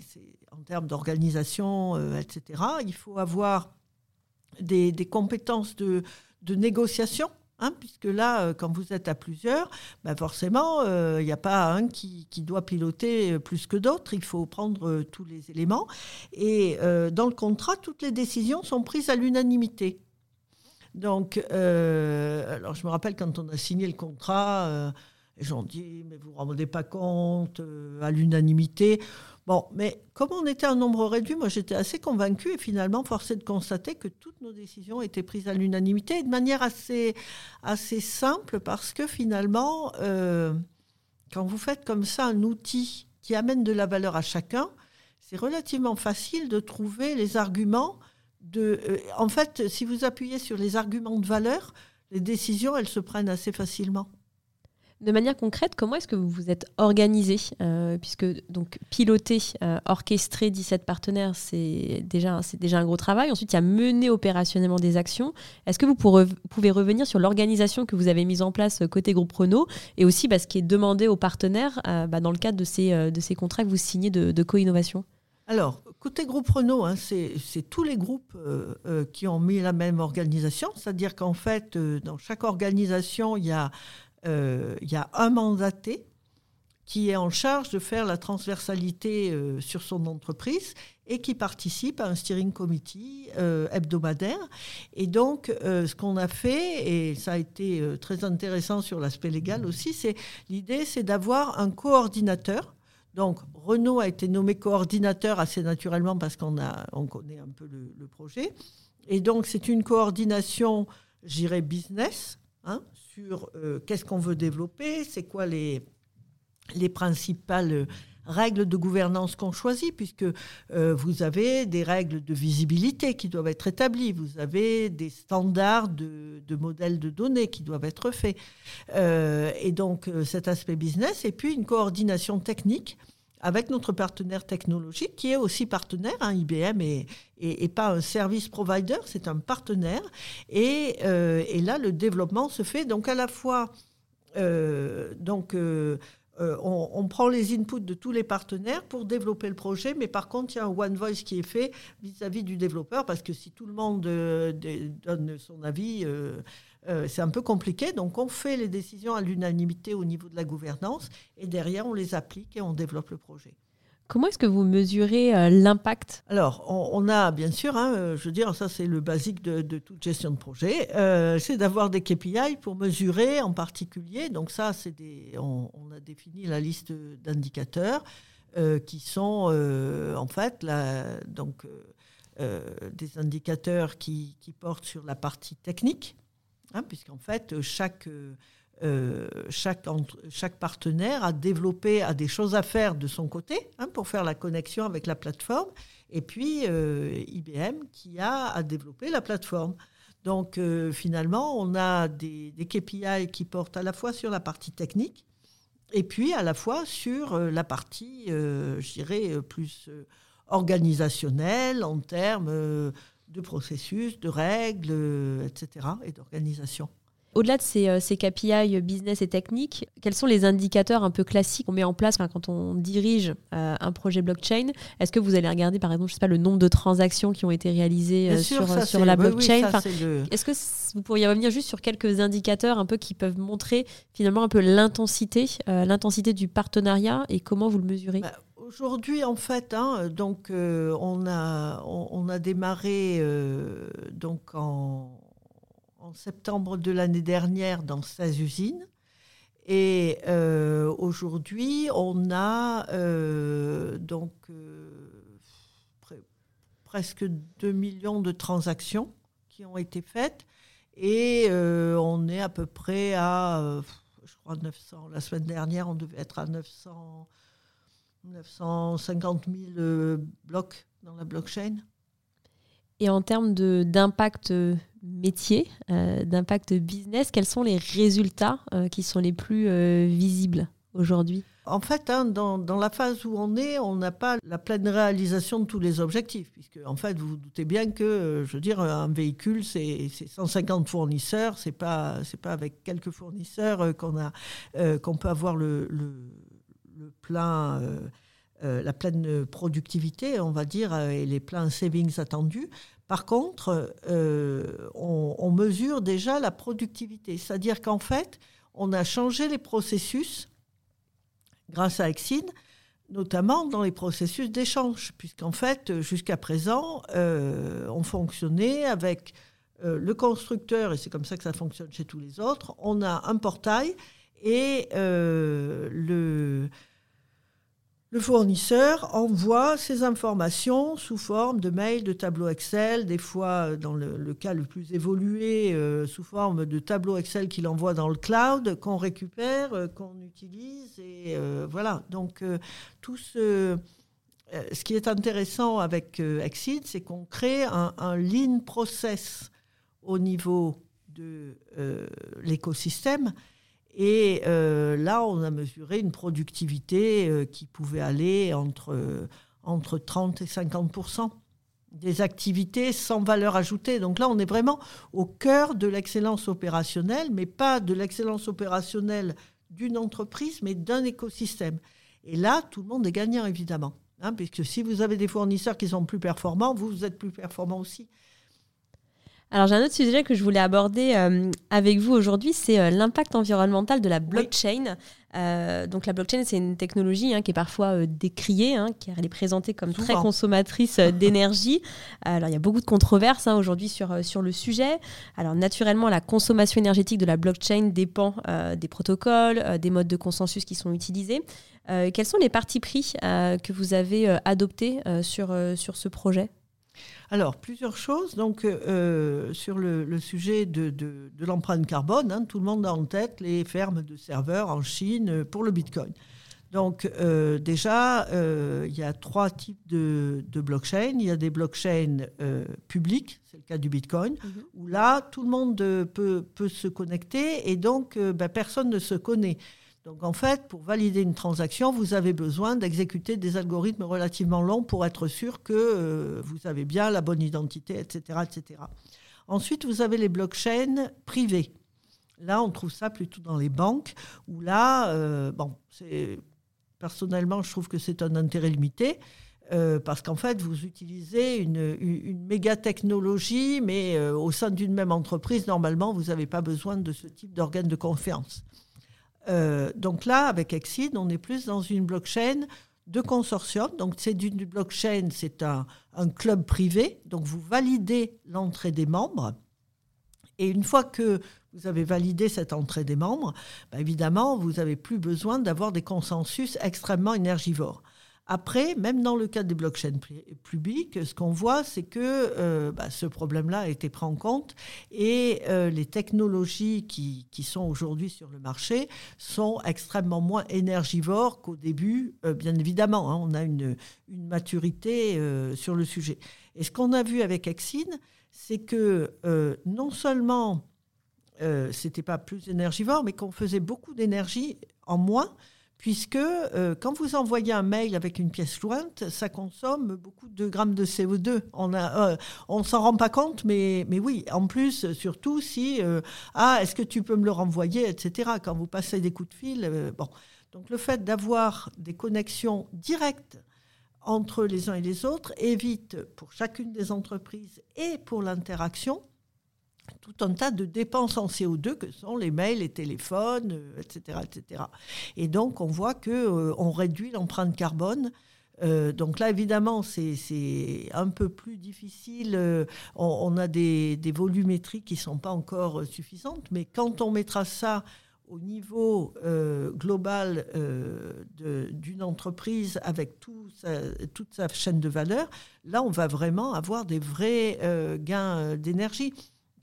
en termes d'organisation, euh, etc. Il faut avoir des, des compétences de, de négociation. Hein, puisque là, quand vous êtes à plusieurs, ben forcément, il n'y a pas un qui, doit piloter plus que d'autres. Il faut prendre tous les éléments. Et dans le contrat, toutes les décisions sont prises à l'unanimité. Donc, alors je me rappelle quand on a signé le contrat, les gens dit, mais vous ne vous rendez pas compte, à l'unanimité. Bon, mais comme on était un nombre réduit, moi j'étais assez convaincue et finalement forcé de constater que toutes nos décisions étaient prises à l'unanimité et de manière assez, simple parce que finalement, euh, quand vous faites comme ça un outil qui amène de la valeur à chacun, c'est relativement facile de trouver les arguments. De, euh, en fait, si vous appuyez sur les arguments de valeur, les décisions, elles se prennent assez facilement.
De manière concrète, comment est-ce que vous vous êtes organisé euh, Puisque donc piloter, euh, orchestrer 17 partenaires, c'est déjà, déjà un gros travail. Ensuite, il y a mener opérationnellement des actions. Est-ce que vous pouvez revenir sur l'organisation que vous avez mise en place côté groupe Renault et aussi bah, ce qui est demandé aux partenaires euh, bah, dans le cadre de ces, de ces contrats que vous signez de, co-innovation?
Alors, côté groupe Renault, hein, c'est tous les groupes qui ont mis la même organisation, c'est-à-dire qu'en fait, dans chaque organisation, il y a euh, il y a un mandaté qui est en charge de faire la transversalité euh, sur son entreprise et qui participe à un steering committee euh, hebdomadaire. Et donc, ce qu'on a fait, et ça a été très intéressant sur l'aspect légal aussi, c'est l'idée, c'est d'avoir un coordinateur. Donc, Renault a été nommé coordinateur assez naturellement parce qu'on a, on connaît un peu le, le projet. Et donc, c'est une coordination, j'irais, business, hein, sur euh, qu'est-ce qu'on veut développer, c'est quoi les, les principales règles de gouvernance qu'on choisit, puisque euh, vous avez des règles de visibilité qui doivent être établies, vous avez des standards de, de modèles de données qui doivent être faits. Euh, et donc cet aspect business, et puis une coordination technique avec notre partenaire technologique, qui est aussi partenaire. Hein, IBM et pas un service provider, c'est un partenaire. Et, euh, et, là, le développement se fait donc à la fois. Euh, donc, euh, on, prend les inputs de tous les partenaires pour développer le projet, mais par contre, il y a un one voice qui est fait vis-à-vis -vis du développeur, parce que si tout le monde donne son avis, euh, c'est un peu compliqué. Donc, on fait les décisions à l'unanimité au niveau de la gouvernance et derrière, on les applique et on développe le projet.
Comment est-ce que vous mesurez euh, l'impact?
Alors, on, a bien sûr, hein, euh, je veux dire, ça c'est le basique de, toute gestion de projet, c'est d'avoir des KPI pour mesurer en particulier. Donc ça, c'est des, on, a défini la liste d'indicateurs qui sont en fait la, donc, des indicateurs qui, qui, portent sur la partie technique, Hein, puisqu'en fait, chaque, euh, chaque, chaque, partenaire a développé, a des choses à faire de son côté hein, pour faire la connexion avec la plateforme, et puis euh, IBM qui a à développer la plateforme. Donc euh, finalement, on a des, KPI qui portent à la fois sur la partie technique, et puis à la fois sur la partie, je dirais, plus organisationnelle en termes de processus, de règles, euh, etc., et d'organisation.
Au-delà de ces, euh, ces, KPI business et techniques, quels sont les indicateurs un peu classiques qu'on met en place quand on dirige euh, un projet blockchain? Est-ce que vous allez regarder, par exemple, je sais pas, le nombre de transactions qui ont été réalisées sur, sur la blockchain? Est-ce que vous pourriez revenir juste sur quelques indicateurs un peu qui peuvent montrer finalement un peu l'intensité, l'intensité du partenariat et comment vous le mesurez? Bah,
Aujourd'hui, en fait, hein, donc, euh, on, a, on, a démarré euh, donc en, septembre de l'année dernière dans 16 usines. Et euh, aujourd'hui, on a donc presque 2 millions de transactions qui ont été faites. Et on est à peu près à, je crois, 900. La semaine dernière, on devait être à 900. 950 000 euh, blocs dans la blockchain.
Et en termes d'impact euh, métier, euh, d'impact business, quels sont les résultats qui sont les plus visibles aujourd'hui?
En fait, hein, dans, dans, la phase où on est, on n'a pas la pleine réalisation de tous les objectifs, puisque en fait, vous vous doutez bien que, je veux dire, un véhicule, c'est 150 fournisseurs, c'est pas pas avec quelques fournisseurs qu'on qu'on peut avoir le, le le plein, euh, euh, la pleine productivité, on va dire, euh, et les pleins savings attendus. Par contre, on, mesure déjà la productivité, c'est-à-dire qu'en fait, on a changé les processus grâce à Exine, notamment dans les processus d'échange, puisqu'en fait, jusqu'à présent, on fonctionnait avec le constructeur, et c'est comme ça que ça fonctionne chez tous les autres, on a un portail et le fournisseur envoie ces informations sous forme de mails, de tableaux Excel, des fois, dans le, cas le plus évolué, euh, sous forme de tableaux Excel qu'il envoie dans le cloud, qu'on récupère, euh, qu'on utilise. Euh, voilà. Donc, tout ce. qui est intéressant avec Exit, c'est qu'on crée un, un lean process au niveau de l'écosystème Et là, on a mesuré une productivité qui pouvait aller entre, entre 30 et 50 des activités sans valeur ajoutée. Donc là, on est vraiment au cœur de l'excellence opérationnelle, mais pas de l'excellence opérationnelle d'une entreprise, mais d'un écosystème. Et là, tout le monde est gagnant, évidemment. Hein, puisque si vous avez des fournisseurs qui sont plus performants, vous, vous êtes plus performant aussi.
Alors j'ai un autre sujet que je voulais aborder euh, avec vous aujourd'hui, c'est euh, l'impact environnemental de la blockchain. Euh, donc la blockchain, c'est une technologie hein, qui est parfois décriée, hein, car elle est présentée comme très consommatrice d'énergie. Alors il y a beaucoup de controverses hein, aujourd'hui sur, sur le sujet. Alors naturellement, la consommation énergétique de la blockchain dépend des protocoles, des modes de consensus qui sont utilisés. quels sont les partis pris que vous avez adoptés sur, sur ce projet?
Alors, plusieurs choses. Donc, euh, sur le, sujet de, l'empreinte carbone, hein, tout le monde a en tête les fermes de serveurs en Chine pour le Bitcoin. Donc, euh, déjà, euh, il y a trois types de, blockchain. Il y a des blockchains publiques, c'est le cas du Bitcoin, mhm. où là, tout le monde peut, se connecter et donc ben, personne ne se connaît. Donc en fait, pour valider une transaction, vous avez besoin d'exécuter des algorithmes relativement longs pour être sûr que euh, vous avez bien la bonne identité, etc., etc. Ensuite, vous avez les blockchains privées. Là, on trouve ça plutôt dans les banques, où là, euh, bon, personnellement, je trouve que c'est un intérêt limité. Euh, parce qu'en fait, vous utilisez une, une méga technologie, mais au sein d'une même entreprise, normalement, vous n'avez pas besoin de ce type d'organe de confiance. Euh, donc là, avec Exid, on est plus dans une blockchain de consortium. Donc c'est d'une blockchain, c'est un, club privé. Donc vous validez l'entrée des membres. Et une fois que vous avez validé cette entrée des membres, bah, évidemment, vous n'avez plus besoin d'avoir des consensus extrêmement énergivores. Après, même dans le cas des blockchains publiques, ce qu'on voit, c'est que euh, bah, ce problème-là a été pris en compte et euh, les technologies qui, sont aujourd'hui sur le marché sont extrêmement moins énergivores qu'au début. Euh, bien évidemment, hein, on a une, maturité sur le sujet. Et ce qu'on a vu avec Exine, c'est que non seulement c'était pas plus énergivore, mais qu'on faisait beaucoup d'énergie en moins puisque euh, quand vous envoyez un mail avec une pièce jointe, ça consomme beaucoup de grammes de CO2. On ne euh, on s'en rend pas compte, mais, mais oui, en plus, surtout si, euh, ah, est-ce que tu peux me le renvoyer, etc. Quand vous passez des coups de fil, bon. Donc le fait d'avoir des connexions directes entre les uns et les autres évite pour chacune des entreprises et pour l'interaction tout un tas de dépenses en CO2 que sont les mails, les téléphones, etc., euh, etc. Et donc, on voit qu'on euh, réduit l'empreinte carbone. Euh, donc là, évidemment, c'est un peu plus difficile. On, a des, des, volumétries qui ne sont pas encore suffisantes, mais quand on mettra ça au niveau global d'une entreprise avec tout toute sa chaîne de valeur, là, on va vraiment avoir des vrais gains d'énergie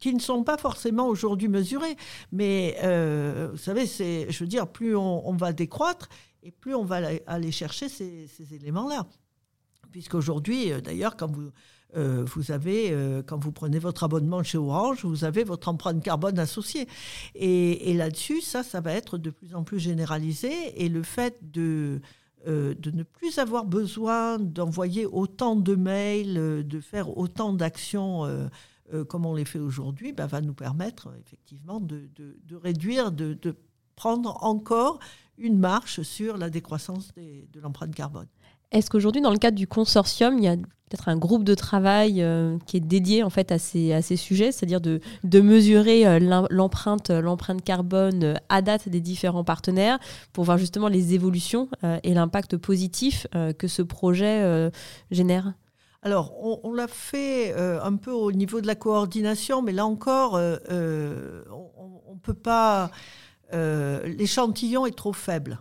qui ne sont pas forcément aujourd'hui mesurés. Mais euh, vous savez, c'est, je veux dire, plus on, va décroître et plus on va aller chercher ces, éléments-là. Puisqu'aujourd'hui, euh, d'ailleurs, quand vous, euh, vous avez, quand vous prenez votre abonnement chez Orange, vous avez votre empreinte carbone associée. Et, là-dessus, ça, ça va être de plus en plus généralisé. Et le fait de, de ne plus avoir besoin d'envoyer autant de mails, de faire autant d'actions euh, comme on les fait aujourd'hui, bah, va nous permettre effectivement de, réduire, de, prendre encore une marche sur la décroissance de l'empreinte carbone.
Est-ce qu'aujourd'hui, dans le cadre du consortium, il y a peut-être un groupe de travail euh, qui est dédié en fait à ces, à ces sujets, c'est-à-dire de, mesurer euh, l'empreinte, l'empreinte carbone à date des différents partenaires pour voir justement les évolutions et l'impact positif que ce projet génère?
Alors, on, l'a fait euh, un peu au niveau de la coordination, mais là encore, euh, euh, on ne peut pas. L'échantillon est trop faible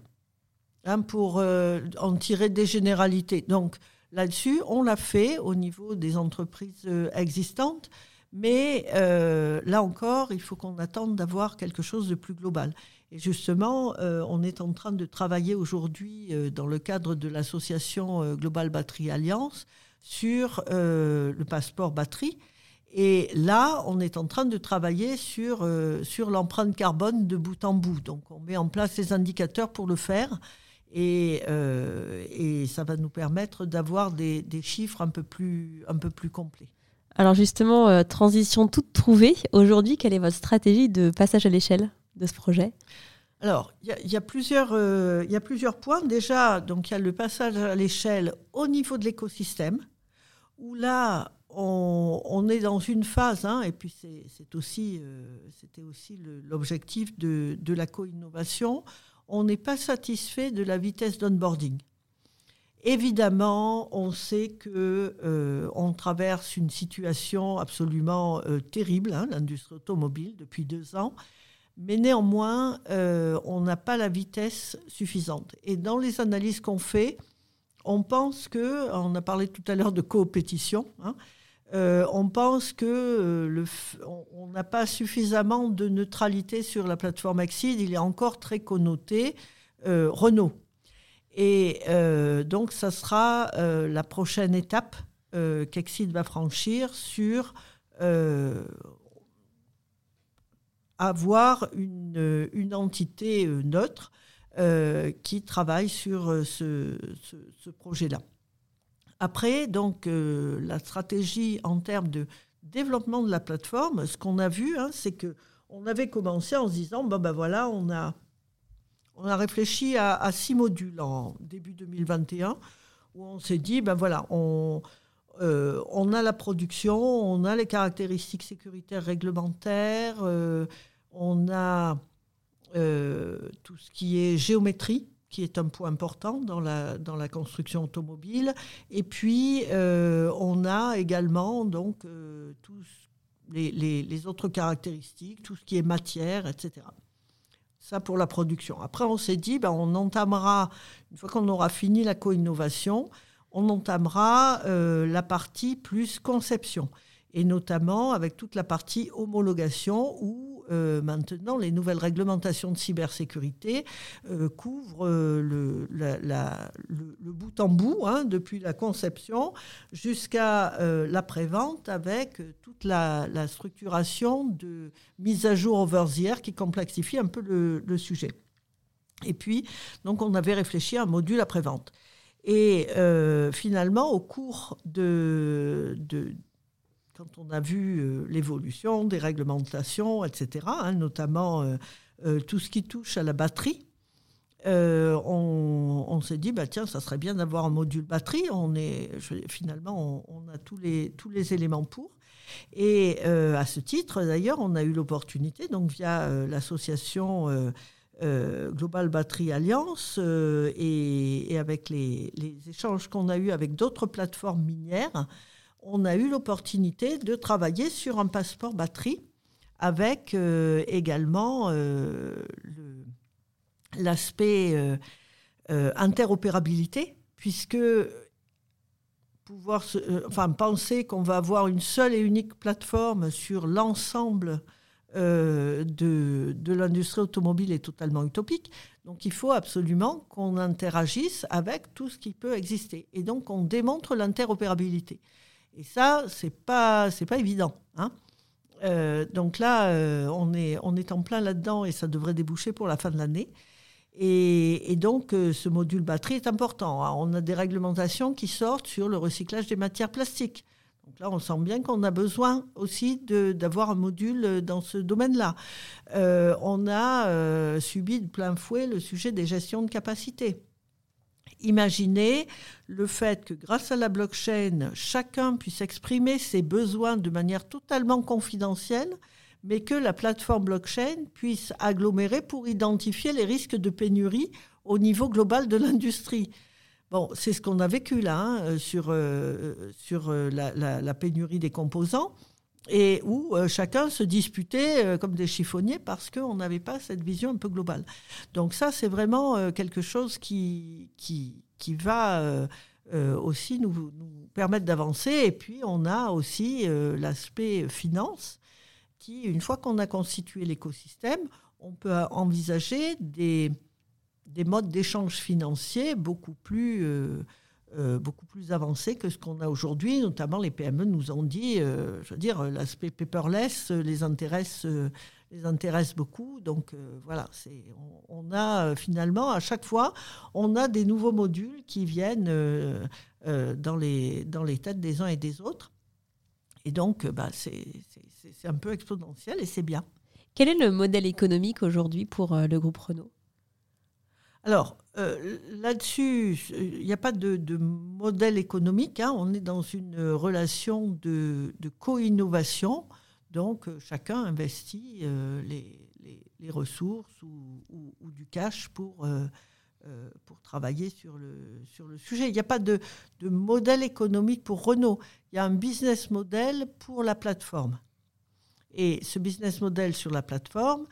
hein, pour en tirer des généralités. Donc, là-dessus, on l'a fait au niveau des entreprises existantes, mais là encore, il faut qu'on attende d'avoir quelque chose de plus global. Et justement, on est en train de travailler aujourd'hui dans le cadre de l'association Global Battery Alliance sur euh, le passeport batterie. Et là, on est en train de travailler sur, sur l'empreinte carbone de bout en bout. Donc on met en place les indicateurs pour le faire. Et, et ça va nous permettre d'avoir des, des, chiffres un peu plus, un peu plus complets.
Alors justement, transition toute trouvée. Aujourd'hui, quelle est votre stratégie de passage à l'échelle de ce projet?
Alors, il y, a plusieurs, euh, points. Déjà, donc il y a le passage à l'échelle au niveau de l'écosystème, où là, on, est dans une phase, hein, et puis aussi, euh, c'était aussi l'objectif de, de, la co-innovation, on n'est pas satisfait de la vitesse d'onboarding. Évidemment, on sait que euh, on traverse une situation absolument terrible, hein, l'industrie automobile, depuis deux ans, mais néanmoins, euh, on n'a pas la vitesse suffisante. Et dans les analyses qu'on fait, on pense que, on a parlé tout à l'heure de coopétition, hein, euh, on pense que euh, le, on n'a pas suffisamment de neutralité sur la plateforme Exceed, il est encore très connoté Renault. Et donc, ça sera la prochaine étape qu'Exceed va franchir sur avoir une, une entité euh, neutre euh, qui travaille sur euh, ce, ce, projet-là. Après, donc, la stratégie en termes de développement de la plateforme, ce qu'on a vu, hein, c'est que on avait commencé en se disant, ben, ben voilà, on a, on a réfléchi à, six modules en début 2021, où on s'est dit, ben voilà, on, on a la production, on a les caractéristiques sécuritaires réglementaires, on a euh, tout ce qui est géométrie, qui est un point important dans la, dans la construction automobile. Et puis, euh, on a également donc, euh, tous les, les, autres caractéristiques, tout ce qui est matière, etc. Ça pour la production. Après, on s'est dit, ben, on entamera, une fois qu'on aura fini la co-innovation, on entamera la partie plus conception, et notamment avec toute la partie homologation où euh, maintenant, les nouvelles réglementations de cybersécurité euh, couvrent euh, le, le, bout en bout, hein, depuis la conception jusqu'à l'après-vente, avec toute la, structuration de mise à jour over the air qui complexifie un peu le, sujet. Et puis, donc, on avait réfléchi à un module après-vente. Et finalement, au cours de, quand on a vu euh, l'évolution des réglementations, etc., hein, notamment euh, euh, tout ce qui touche à la batterie, on, s'est dit, bah, tiens, ça serait bien d'avoir un module batterie. On est, finalement, on, a tous les, tous les éléments pour. Et à ce titre, d'ailleurs, on a eu l'opportunité, donc via l'association Global Battery Alliance et, avec les, échanges qu'on a eus avec d'autres plateformes minières, on a eu l'opportunité de travailler sur un passeport batterie avec euh, également euh, l'aspect euh, interopérabilité, puisque pouvoir enfin, penser qu'on va avoir une seule et unique plateforme sur l'ensemble de, de l'industrie automobile est totalement utopique. Donc il faut absolument qu'on interagisse avec tout ce qui peut exister. Et donc on démontre l'interopérabilité. Et ça, c'est pas, c'est pas évident. Hein. Euh, donc là, euh, on, est, on est en plein là-dedans et ça devrait déboucher pour la fin de l'année. Et, donc, euh, ce module batterie est important. Hein. On a des réglementations qui sortent sur le recyclage des matières plastiques. Donc là, on sent bien qu'on a besoin aussi d'avoir un module dans ce domaine-là. on a subi de plein fouet le sujet des gestions de capacité. Imaginez le fait que grâce à la blockchain, chacun puisse exprimer ses besoins de manière totalement confidentielle, mais que la plateforme blockchain puisse agglomérer pour identifier les risques de pénurie au niveau global de l'industrie. Bon, c'est ce qu'on a vécu là hein, sur, euh, sur euh, la, pénurie des composants et où euh, chacun se disputait euh, comme des chiffonniers parce qu'on n'avait pas cette vision un peu globale. Donc ça, c'est vraiment euh, quelque chose qui, qui, qui va aussi nous, nous permettre d'avancer. Et puis, on a aussi l'aspect finance qui, une fois qu'on a constitué l'écosystème, on peut envisager des, des modes d'échange financier beaucoup plus beaucoup plus avancé que ce qu'on a aujourd'hui. Notamment, les PME nous ont dit, je veux dire, l'aspect paperless les intéresse, les intéresse beaucoup. Donc voilà, c'est, on, a finalement à chaque fois, on a des nouveaux modules qui viennent dans, les, dans les têtes des uns et des autres. Et donc, bah, c'est, c'est un peu exponentiel et c'est bien.
Quel est le modèle économique aujourd'hui pour euh, le groupe Renault?
Alors, euh, là-dessus, il n'y a pas de, modèle économique. Hein. On est dans une relation de, co-innovation. Donc, euh, chacun investit les, ressources ou, du cash pour, travailler sur le, sujet. Il n'y a pas de, de modèle économique pour Renault. Il y a un business model pour la plateforme. Et ce business model sur la plateforme,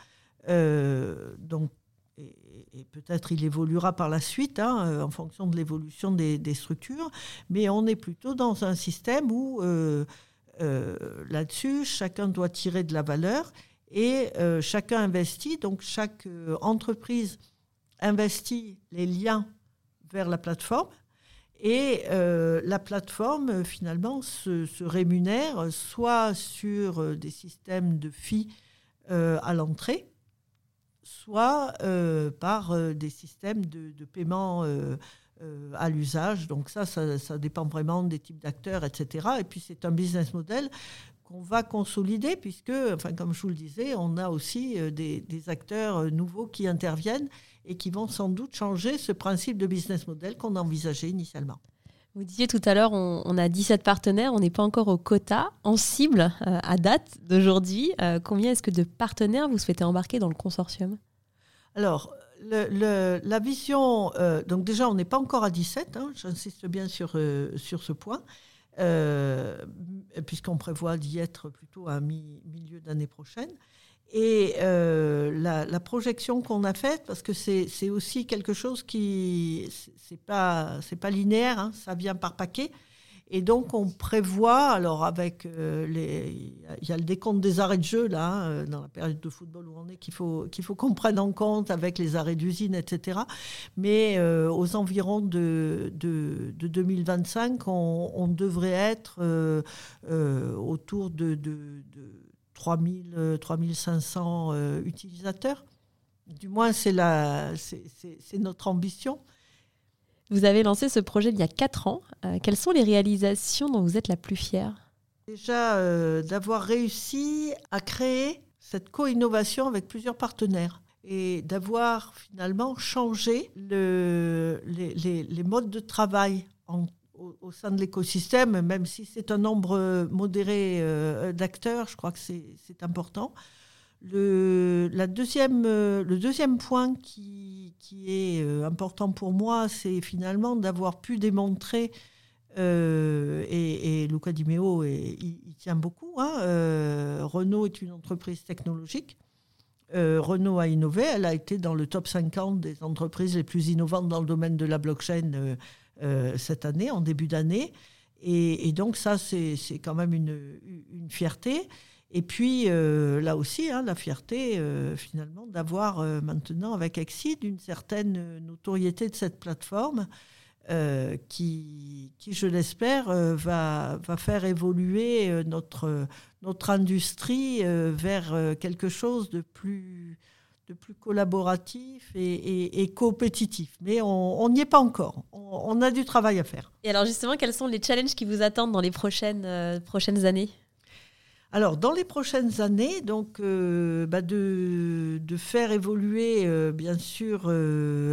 euh, donc, et, peut-être il évoluera par la suite hein, euh, en fonction de l'évolution des, structures, mais on est plutôt dans un système où euh, là-dessus, chacun doit tirer de la valeur et chacun investit, donc chaque entreprise investit les liens vers la plateforme et euh, la plateforme, finalement, se, rémunère soit sur euh, des systèmes de euh, à l'entrée, soit par des systèmes de, paiement à l'usage. Donc ça, ça, ça, dépend vraiment des types d'acteurs, etc. Et puis c'est un business model qu'on va consolider, puisque, enfin, comme je vous le disais, on a aussi des, des acteurs nouveaux qui interviennent et qui vont sans doute changer ce principe de business model qu'on envisageait initialement.
Vous disiez tout à l'heure, on, a 17 partenaires, on n'est pas encore au quota en cible euh, à date d'aujourd'hui. Euh, combien est-ce que de partenaires vous souhaitez embarquer dans le consortium?
Alors, la vision, euh, donc déjà, on n'est pas encore à 17, hein, j'insiste bien sur, sur ce point, puisqu'on prévoit d'y être plutôt à mi-milieu d'année prochaine. Et euh, la, projection qu'on a faite, parce que c'est aussi quelque chose qui c'est pas pas linéaire, hein, ça vient par paquet. Et donc on prévoit, alors avec euh, les, il y a le décompte des arrêts de jeu là hein, dans la période de football où on est qu'il faut qu'il faut qu'on prenne en compte avec les arrêts d'usine, etc. Mais euh, aux environs de, de, 2025, on, devrait être autour de, de 3000, 3500 euh, euh, utilisateurs. Du moins, c'est notre ambition.
Vous avez lancé ce projet il y a 4 ans. Euh, quelles sont les réalisations dont vous êtes la plus fière?
Déjà, d'avoir réussi à créer cette co-innovation avec plusieurs partenaires et d'avoir finalement changé le, les, les, les, modes de travail en au, sein de l'écosystème, même si c'est un nombre modéré euh, d'acteurs, je crois que c'est important. Le, deuxième, euh, le deuxième point qui, qui est euh, important pour moi, c'est finalement d'avoir pu démontrer, et, Luca Di Meo tient beaucoup, hein, Renault est une entreprise technologique. Renault a innové, elle a été dans le top 50 des entreprises les plus innovantes dans le domaine de la blockchain euh, cette année, en début d'année. Et, donc ça, c'est quand même une, fierté. Et puis euh, là aussi, hein, la fierté euh, finalement d'avoir maintenant avec Exid une certaine notoriété de cette plateforme qui, qui, je l'espère, va, va faire évoluer notre, notre industrie vers quelque chose de plus de plus collaboratif et, compétitif. Mais on n'y est pas encore. On, a du travail à faire.
Et alors justement, quels sont les challenges qui vous attendent dans les prochaines, euh, prochaines années?
Alors, dans les prochaines années, donc, euh, bah, de, faire évoluer, euh, bien sûr,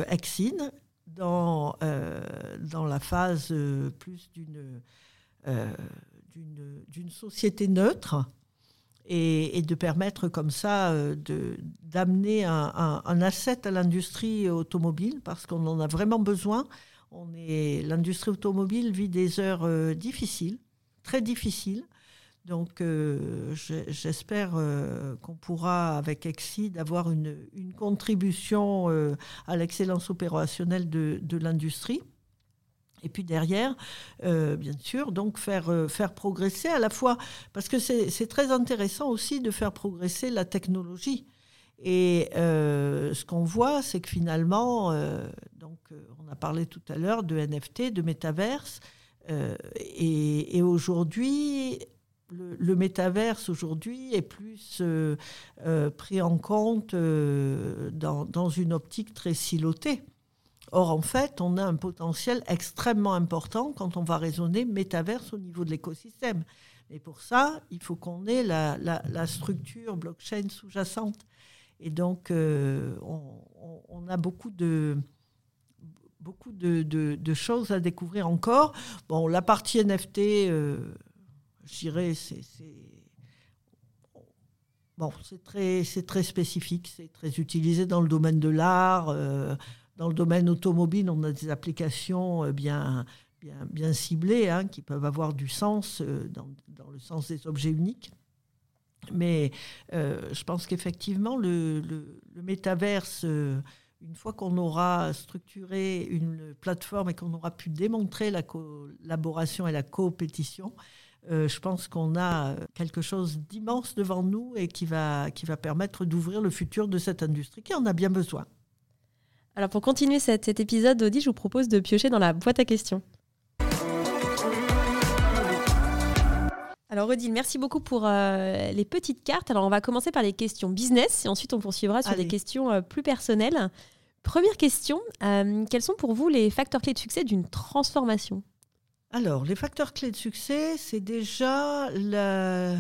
Exine dans, dans la phase plus d'une d'une société neutre, et, de permettre comme ça euh, d'amener un, asset à l'industrie automobile parce qu'on en a vraiment besoin. L'industrie automobile vit des heures euh, difficiles, très difficiles. Donc euh, j'espère qu'on pourra avec Exid avoir une, contribution à l'excellence opérationnelle de l'industrie. Et puis derrière, euh, bien sûr, donc faire, euh, faire progresser à la fois, parce que c'est très intéressant aussi de faire progresser la technologie. Et euh, ce qu'on voit, c'est que finalement, donc, on a parlé tout à l'heure de NFT, de métaverse. et, aujourd'hui, le, métaverse aujourd'hui est plus pris en compte dans, une optique très silotée. Or, en fait, on a un potentiel extrêmement important quand on va raisonner métaverse au niveau de l'écosystème. Et pour ça, il faut qu'on ait la, structure blockchain sous-jacente. Et donc, euh, on, a beaucoup de beaucoup de, choses à découvrir encore. Bon, la partie NFT, euh, je dirais, c'est très spécifique, c'est très utilisé dans le domaine de l'art. Euh, dans le domaine automobile, on a des applications euh, bien, bien, bien ciblées hein, qui peuvent avoir du sens euh, dans, le sens des objets uniques. Mais euh, je pense qu'effectivement, le, le, métaverse, une fois qu'on aura structuré une plateforme et qu'on aura pu démontrer la collaboration et la coopétition, je pense qu'on a quelque chose d'immense devant nous et qui va, qui va permettre d'ouvrir le futur de cette industrie qui en a bien besoin.
Alors pour continuer cet, épisode, Audi, je vous propose de piocher dans la boîte à questions. Alors Odile, merci beaucoup pour euh, les petites cartes. Alors on va commencer par les questions business et ensuite on poursuivra sur des questions euh, plus personnelles. Première question, euh, quels sont pour vous les facteurs clés de succès d'une transformation?
Alors les facteurs clés de succès, c'est déjà le,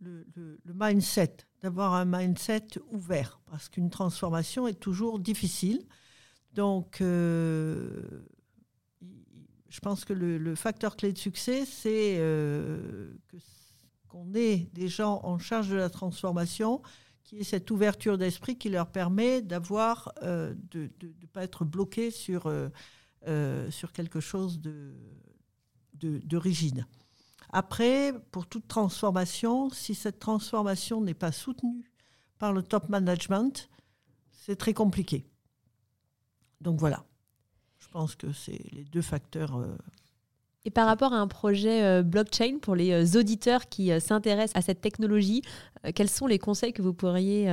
le mindset d'avoir un mindset ouvert, parce qu'une transformation est toujours difficile. Donc, euh, je pense que le, facteur clé de succès, c'est euh, qu'on ait des gens en charge de la transformation qui aient cette ouverture d'esprit qui leur permet d'avoir, euh, de ne pas être bloqué sur, sur quelque chose de, de rigide. Après, pour toute transformation, si cette transformation n'est pas soutenue par le top management, c'est très compliqué. Donc voilà, je pense que c'est les deux facteurs. Euh,
et par rapport à un projet euh, blockchain, pour les euh, auditeurs qui s'intéressent à cette technologie, quels sont les conseils que vous pourriez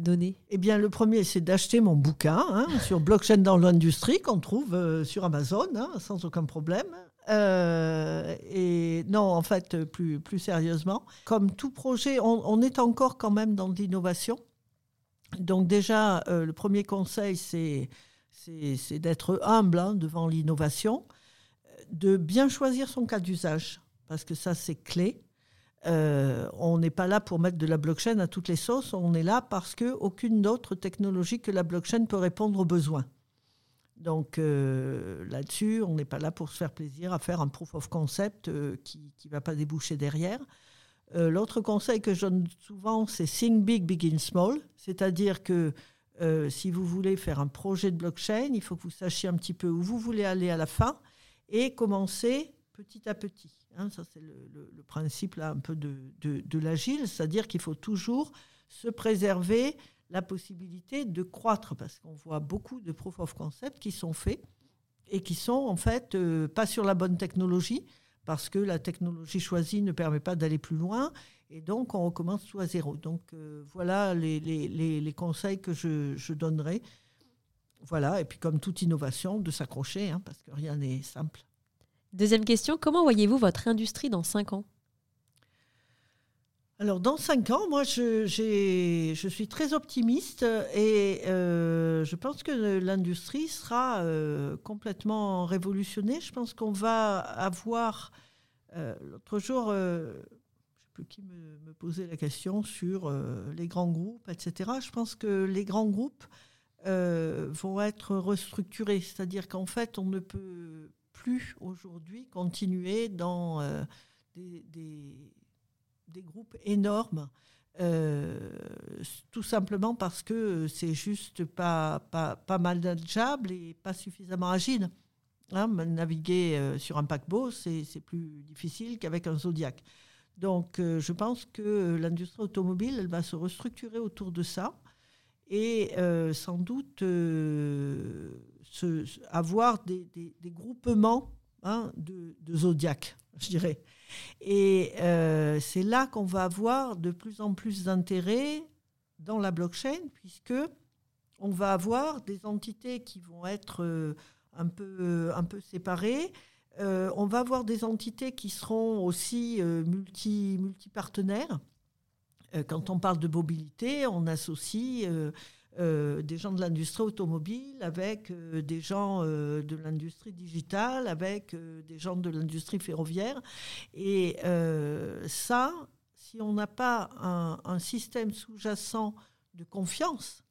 donner?
Eh bien, le premier, c'est d'acheter mon bouquin hein, sur blockchain dans l'industrie qu'on trouve sur Amazon, hein, sans aucun problème. Euh, et non, en fait, plus, plus sérieusement, comme tout projet, on, est encore quand même dans l'innovation. Donc déjà, euh, le premier conseil, c'est, d'être humble hein, devant l'innovation, de bien choisir son cas d'usage, parce que ça, c'est clé. Euh, on n'est pas là pour mettre de la blockchain à toutes les sauces, on est là parce qu'aucune autre technologie que la blockchain peut répondre aux besoins. Donc euh, là-dessus, on n'est pas là pour se faire plaisir à faire un proof of concept euh, qui ne va pas déboucher derrière. Euh, l'autre conseil que je donne souvent, c'est think big, begin small. C'est-à-dire que si vous voulez faire un projet de blockchain, il faut que vous sachiez un petit peu où vous voulez aller à la fin et commencer petit à petit. Hein. ça, c'est le, principe là, un peu de, de l'agile, c'est-à-dire qu'il faut toujours se préserver la possibilité de croître, parce qu'on voit beaucoup de proof of concept qui sont faits et qui sont en fait euh, pas sur la bonne technologie, parce que la technologie choisie ne permet pas d'aller plus loin, et donc on recommence tout à zéro. Donc euh, voilà les, les, conseils que je, je, donnerai. Voilà, et puis comme toute innovation, de s'accrocher, hein, parce que rien n'est simple.
Deuxième question, comment voyez-vous votre industrie dans cinq ans?
Alors, dans cinq ans, moi, je, je suis très optimiste et euh, je pense que l'industrie sera euh, complètement révolutionnée. Je pense qu'on va avoir. Euh, l'autre jour, je ne sais plus qui me, posait la question sur les grands groupes, etc. Je pense que les grands groupes vont être restructurés. C'est-à-dire qu'en fait, on ne peut plus aujourd'hui continuer dans des groupes énormes, euh, tout simplement parce que c'est juste pas, pas, pas manageable et pas suffisamment agile. Hein, naviguer euh, sur un paquebot, c'est plus difficile qu'avec un Zodiac. Donc, euh, je pense que l'industrie automobile, elle va se restructurer autour de ça et sans doute avoir des, des, groupements hein, de, de Zodiac, je dirais. Et euh, c'est là qu'on va avoir de plus en plus d'intérêt dans la blockchain, puisque on va avoir des entités qui vont être un, peu, un peu séparées. on va avoir des entités qui seront aussi multi, multi-partenaires. quand on parle de mobilité, on associe euh, des gens de l'industrie automobile, avec euh, des gens euh, de l'industrie digitale, avec des gens de l'industrie ferroviaire. Et ça, si on n'a pas un, système sous-jacent de confiance,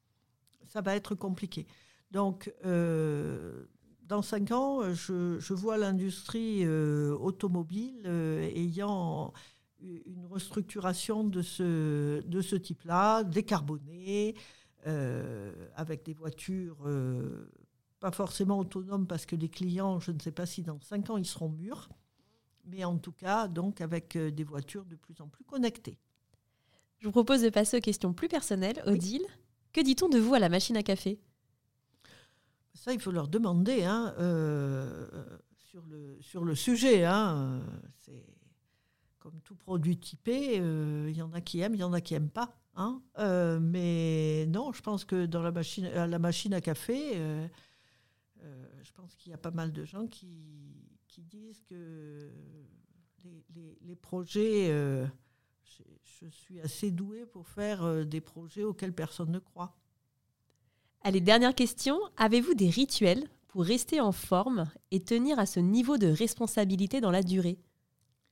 ça va être compliqué. Donc, dans cinq ans, je, vois l'industrie automobile ayant une restructuration de ce, de ce type-là, décarbonée, avec des voitures euh, pas forcément autonomes parce que les clients, je ne sais pas si dans 5 ans ils seront mûrs, mais en tout cas donc avec euh, des voitures de plus en plus connectées.
Je vous propose de passer aux questions plus personnelles. Odile, que dit-on de vous à la machine à café?
Ça, il faut leur demander hein, sur, le, sur le sujet. Hein, c'est comme tout produit typé, il y en a qui aiment, il y en a qui n'aiment pas. Hein. Euh, mais non, je pense que dans la machine, à la machine à café, euh, euh, je pense qu'il y a pas mal de gens qui, qui disent que les, les, projets, je, je, suis assez douée pour faire des projets auxquels personne ne croit.
Allez, dernière question. Avez-vous des rituels pour rester en forme et tenir à ce niveau de responsabilité dans la durée?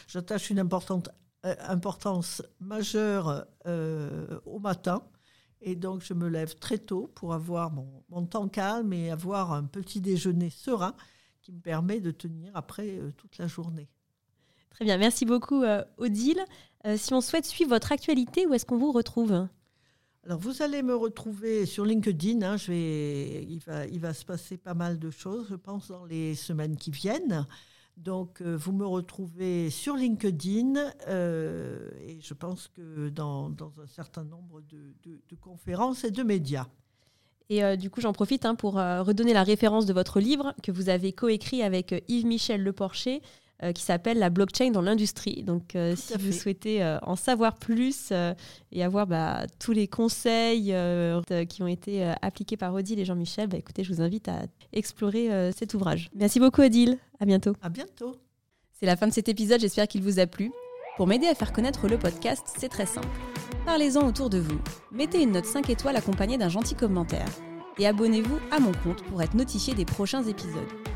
J'attache une importante euh, importance majeure euh, au matin. Et donc, je me lève très tôt pour avoir mon, temps calme et avoir un petit déjeuner serein qui me permet de tenir après euh, toute la journée.
Très bien, merci beaucoup Odile. si on souhaite suivre votre actualité, où est-ce qu'on vous retrouve?
Alors, vous allez me retrouver sur LinkedIn. Hein, je vais, il, va, il va se passer pas mal de choses, je pense, dans les semaines qui viennent. Donc, euh, vous me retrouvez sur LinkedIn euh, et je pense que dans, un certain nombre de, conférences et de médias.
Et euh, du coup, j'en profite hein, pour redonner la référence de votre livre que vous avez coécrit avec Yves-Michel Leporcher, euh, qui s'appelle La blockchain dans l'industrie. Donc, euh, si vous souhaitez euh, en savoir plus et avoir bah, tous les conseils qui ont été appliqués par Odile et Jean-Michel, bah, écoutez, je vous invite à explorer cet ouvrage. Merci beaucoup, Odile. À bientôt.
À bientôt.
C'est la fin de cet épisode. J'espère qu'il vous a plu. Pour m'aider à faire connaître le podcast, c'est très simple. Parlez-en autour de vous. Mettez une note 5 étoiles accompagnée d'un gentil commentaire. Et abonnez-vous à mon compte pour être notifié des prochains épisodes.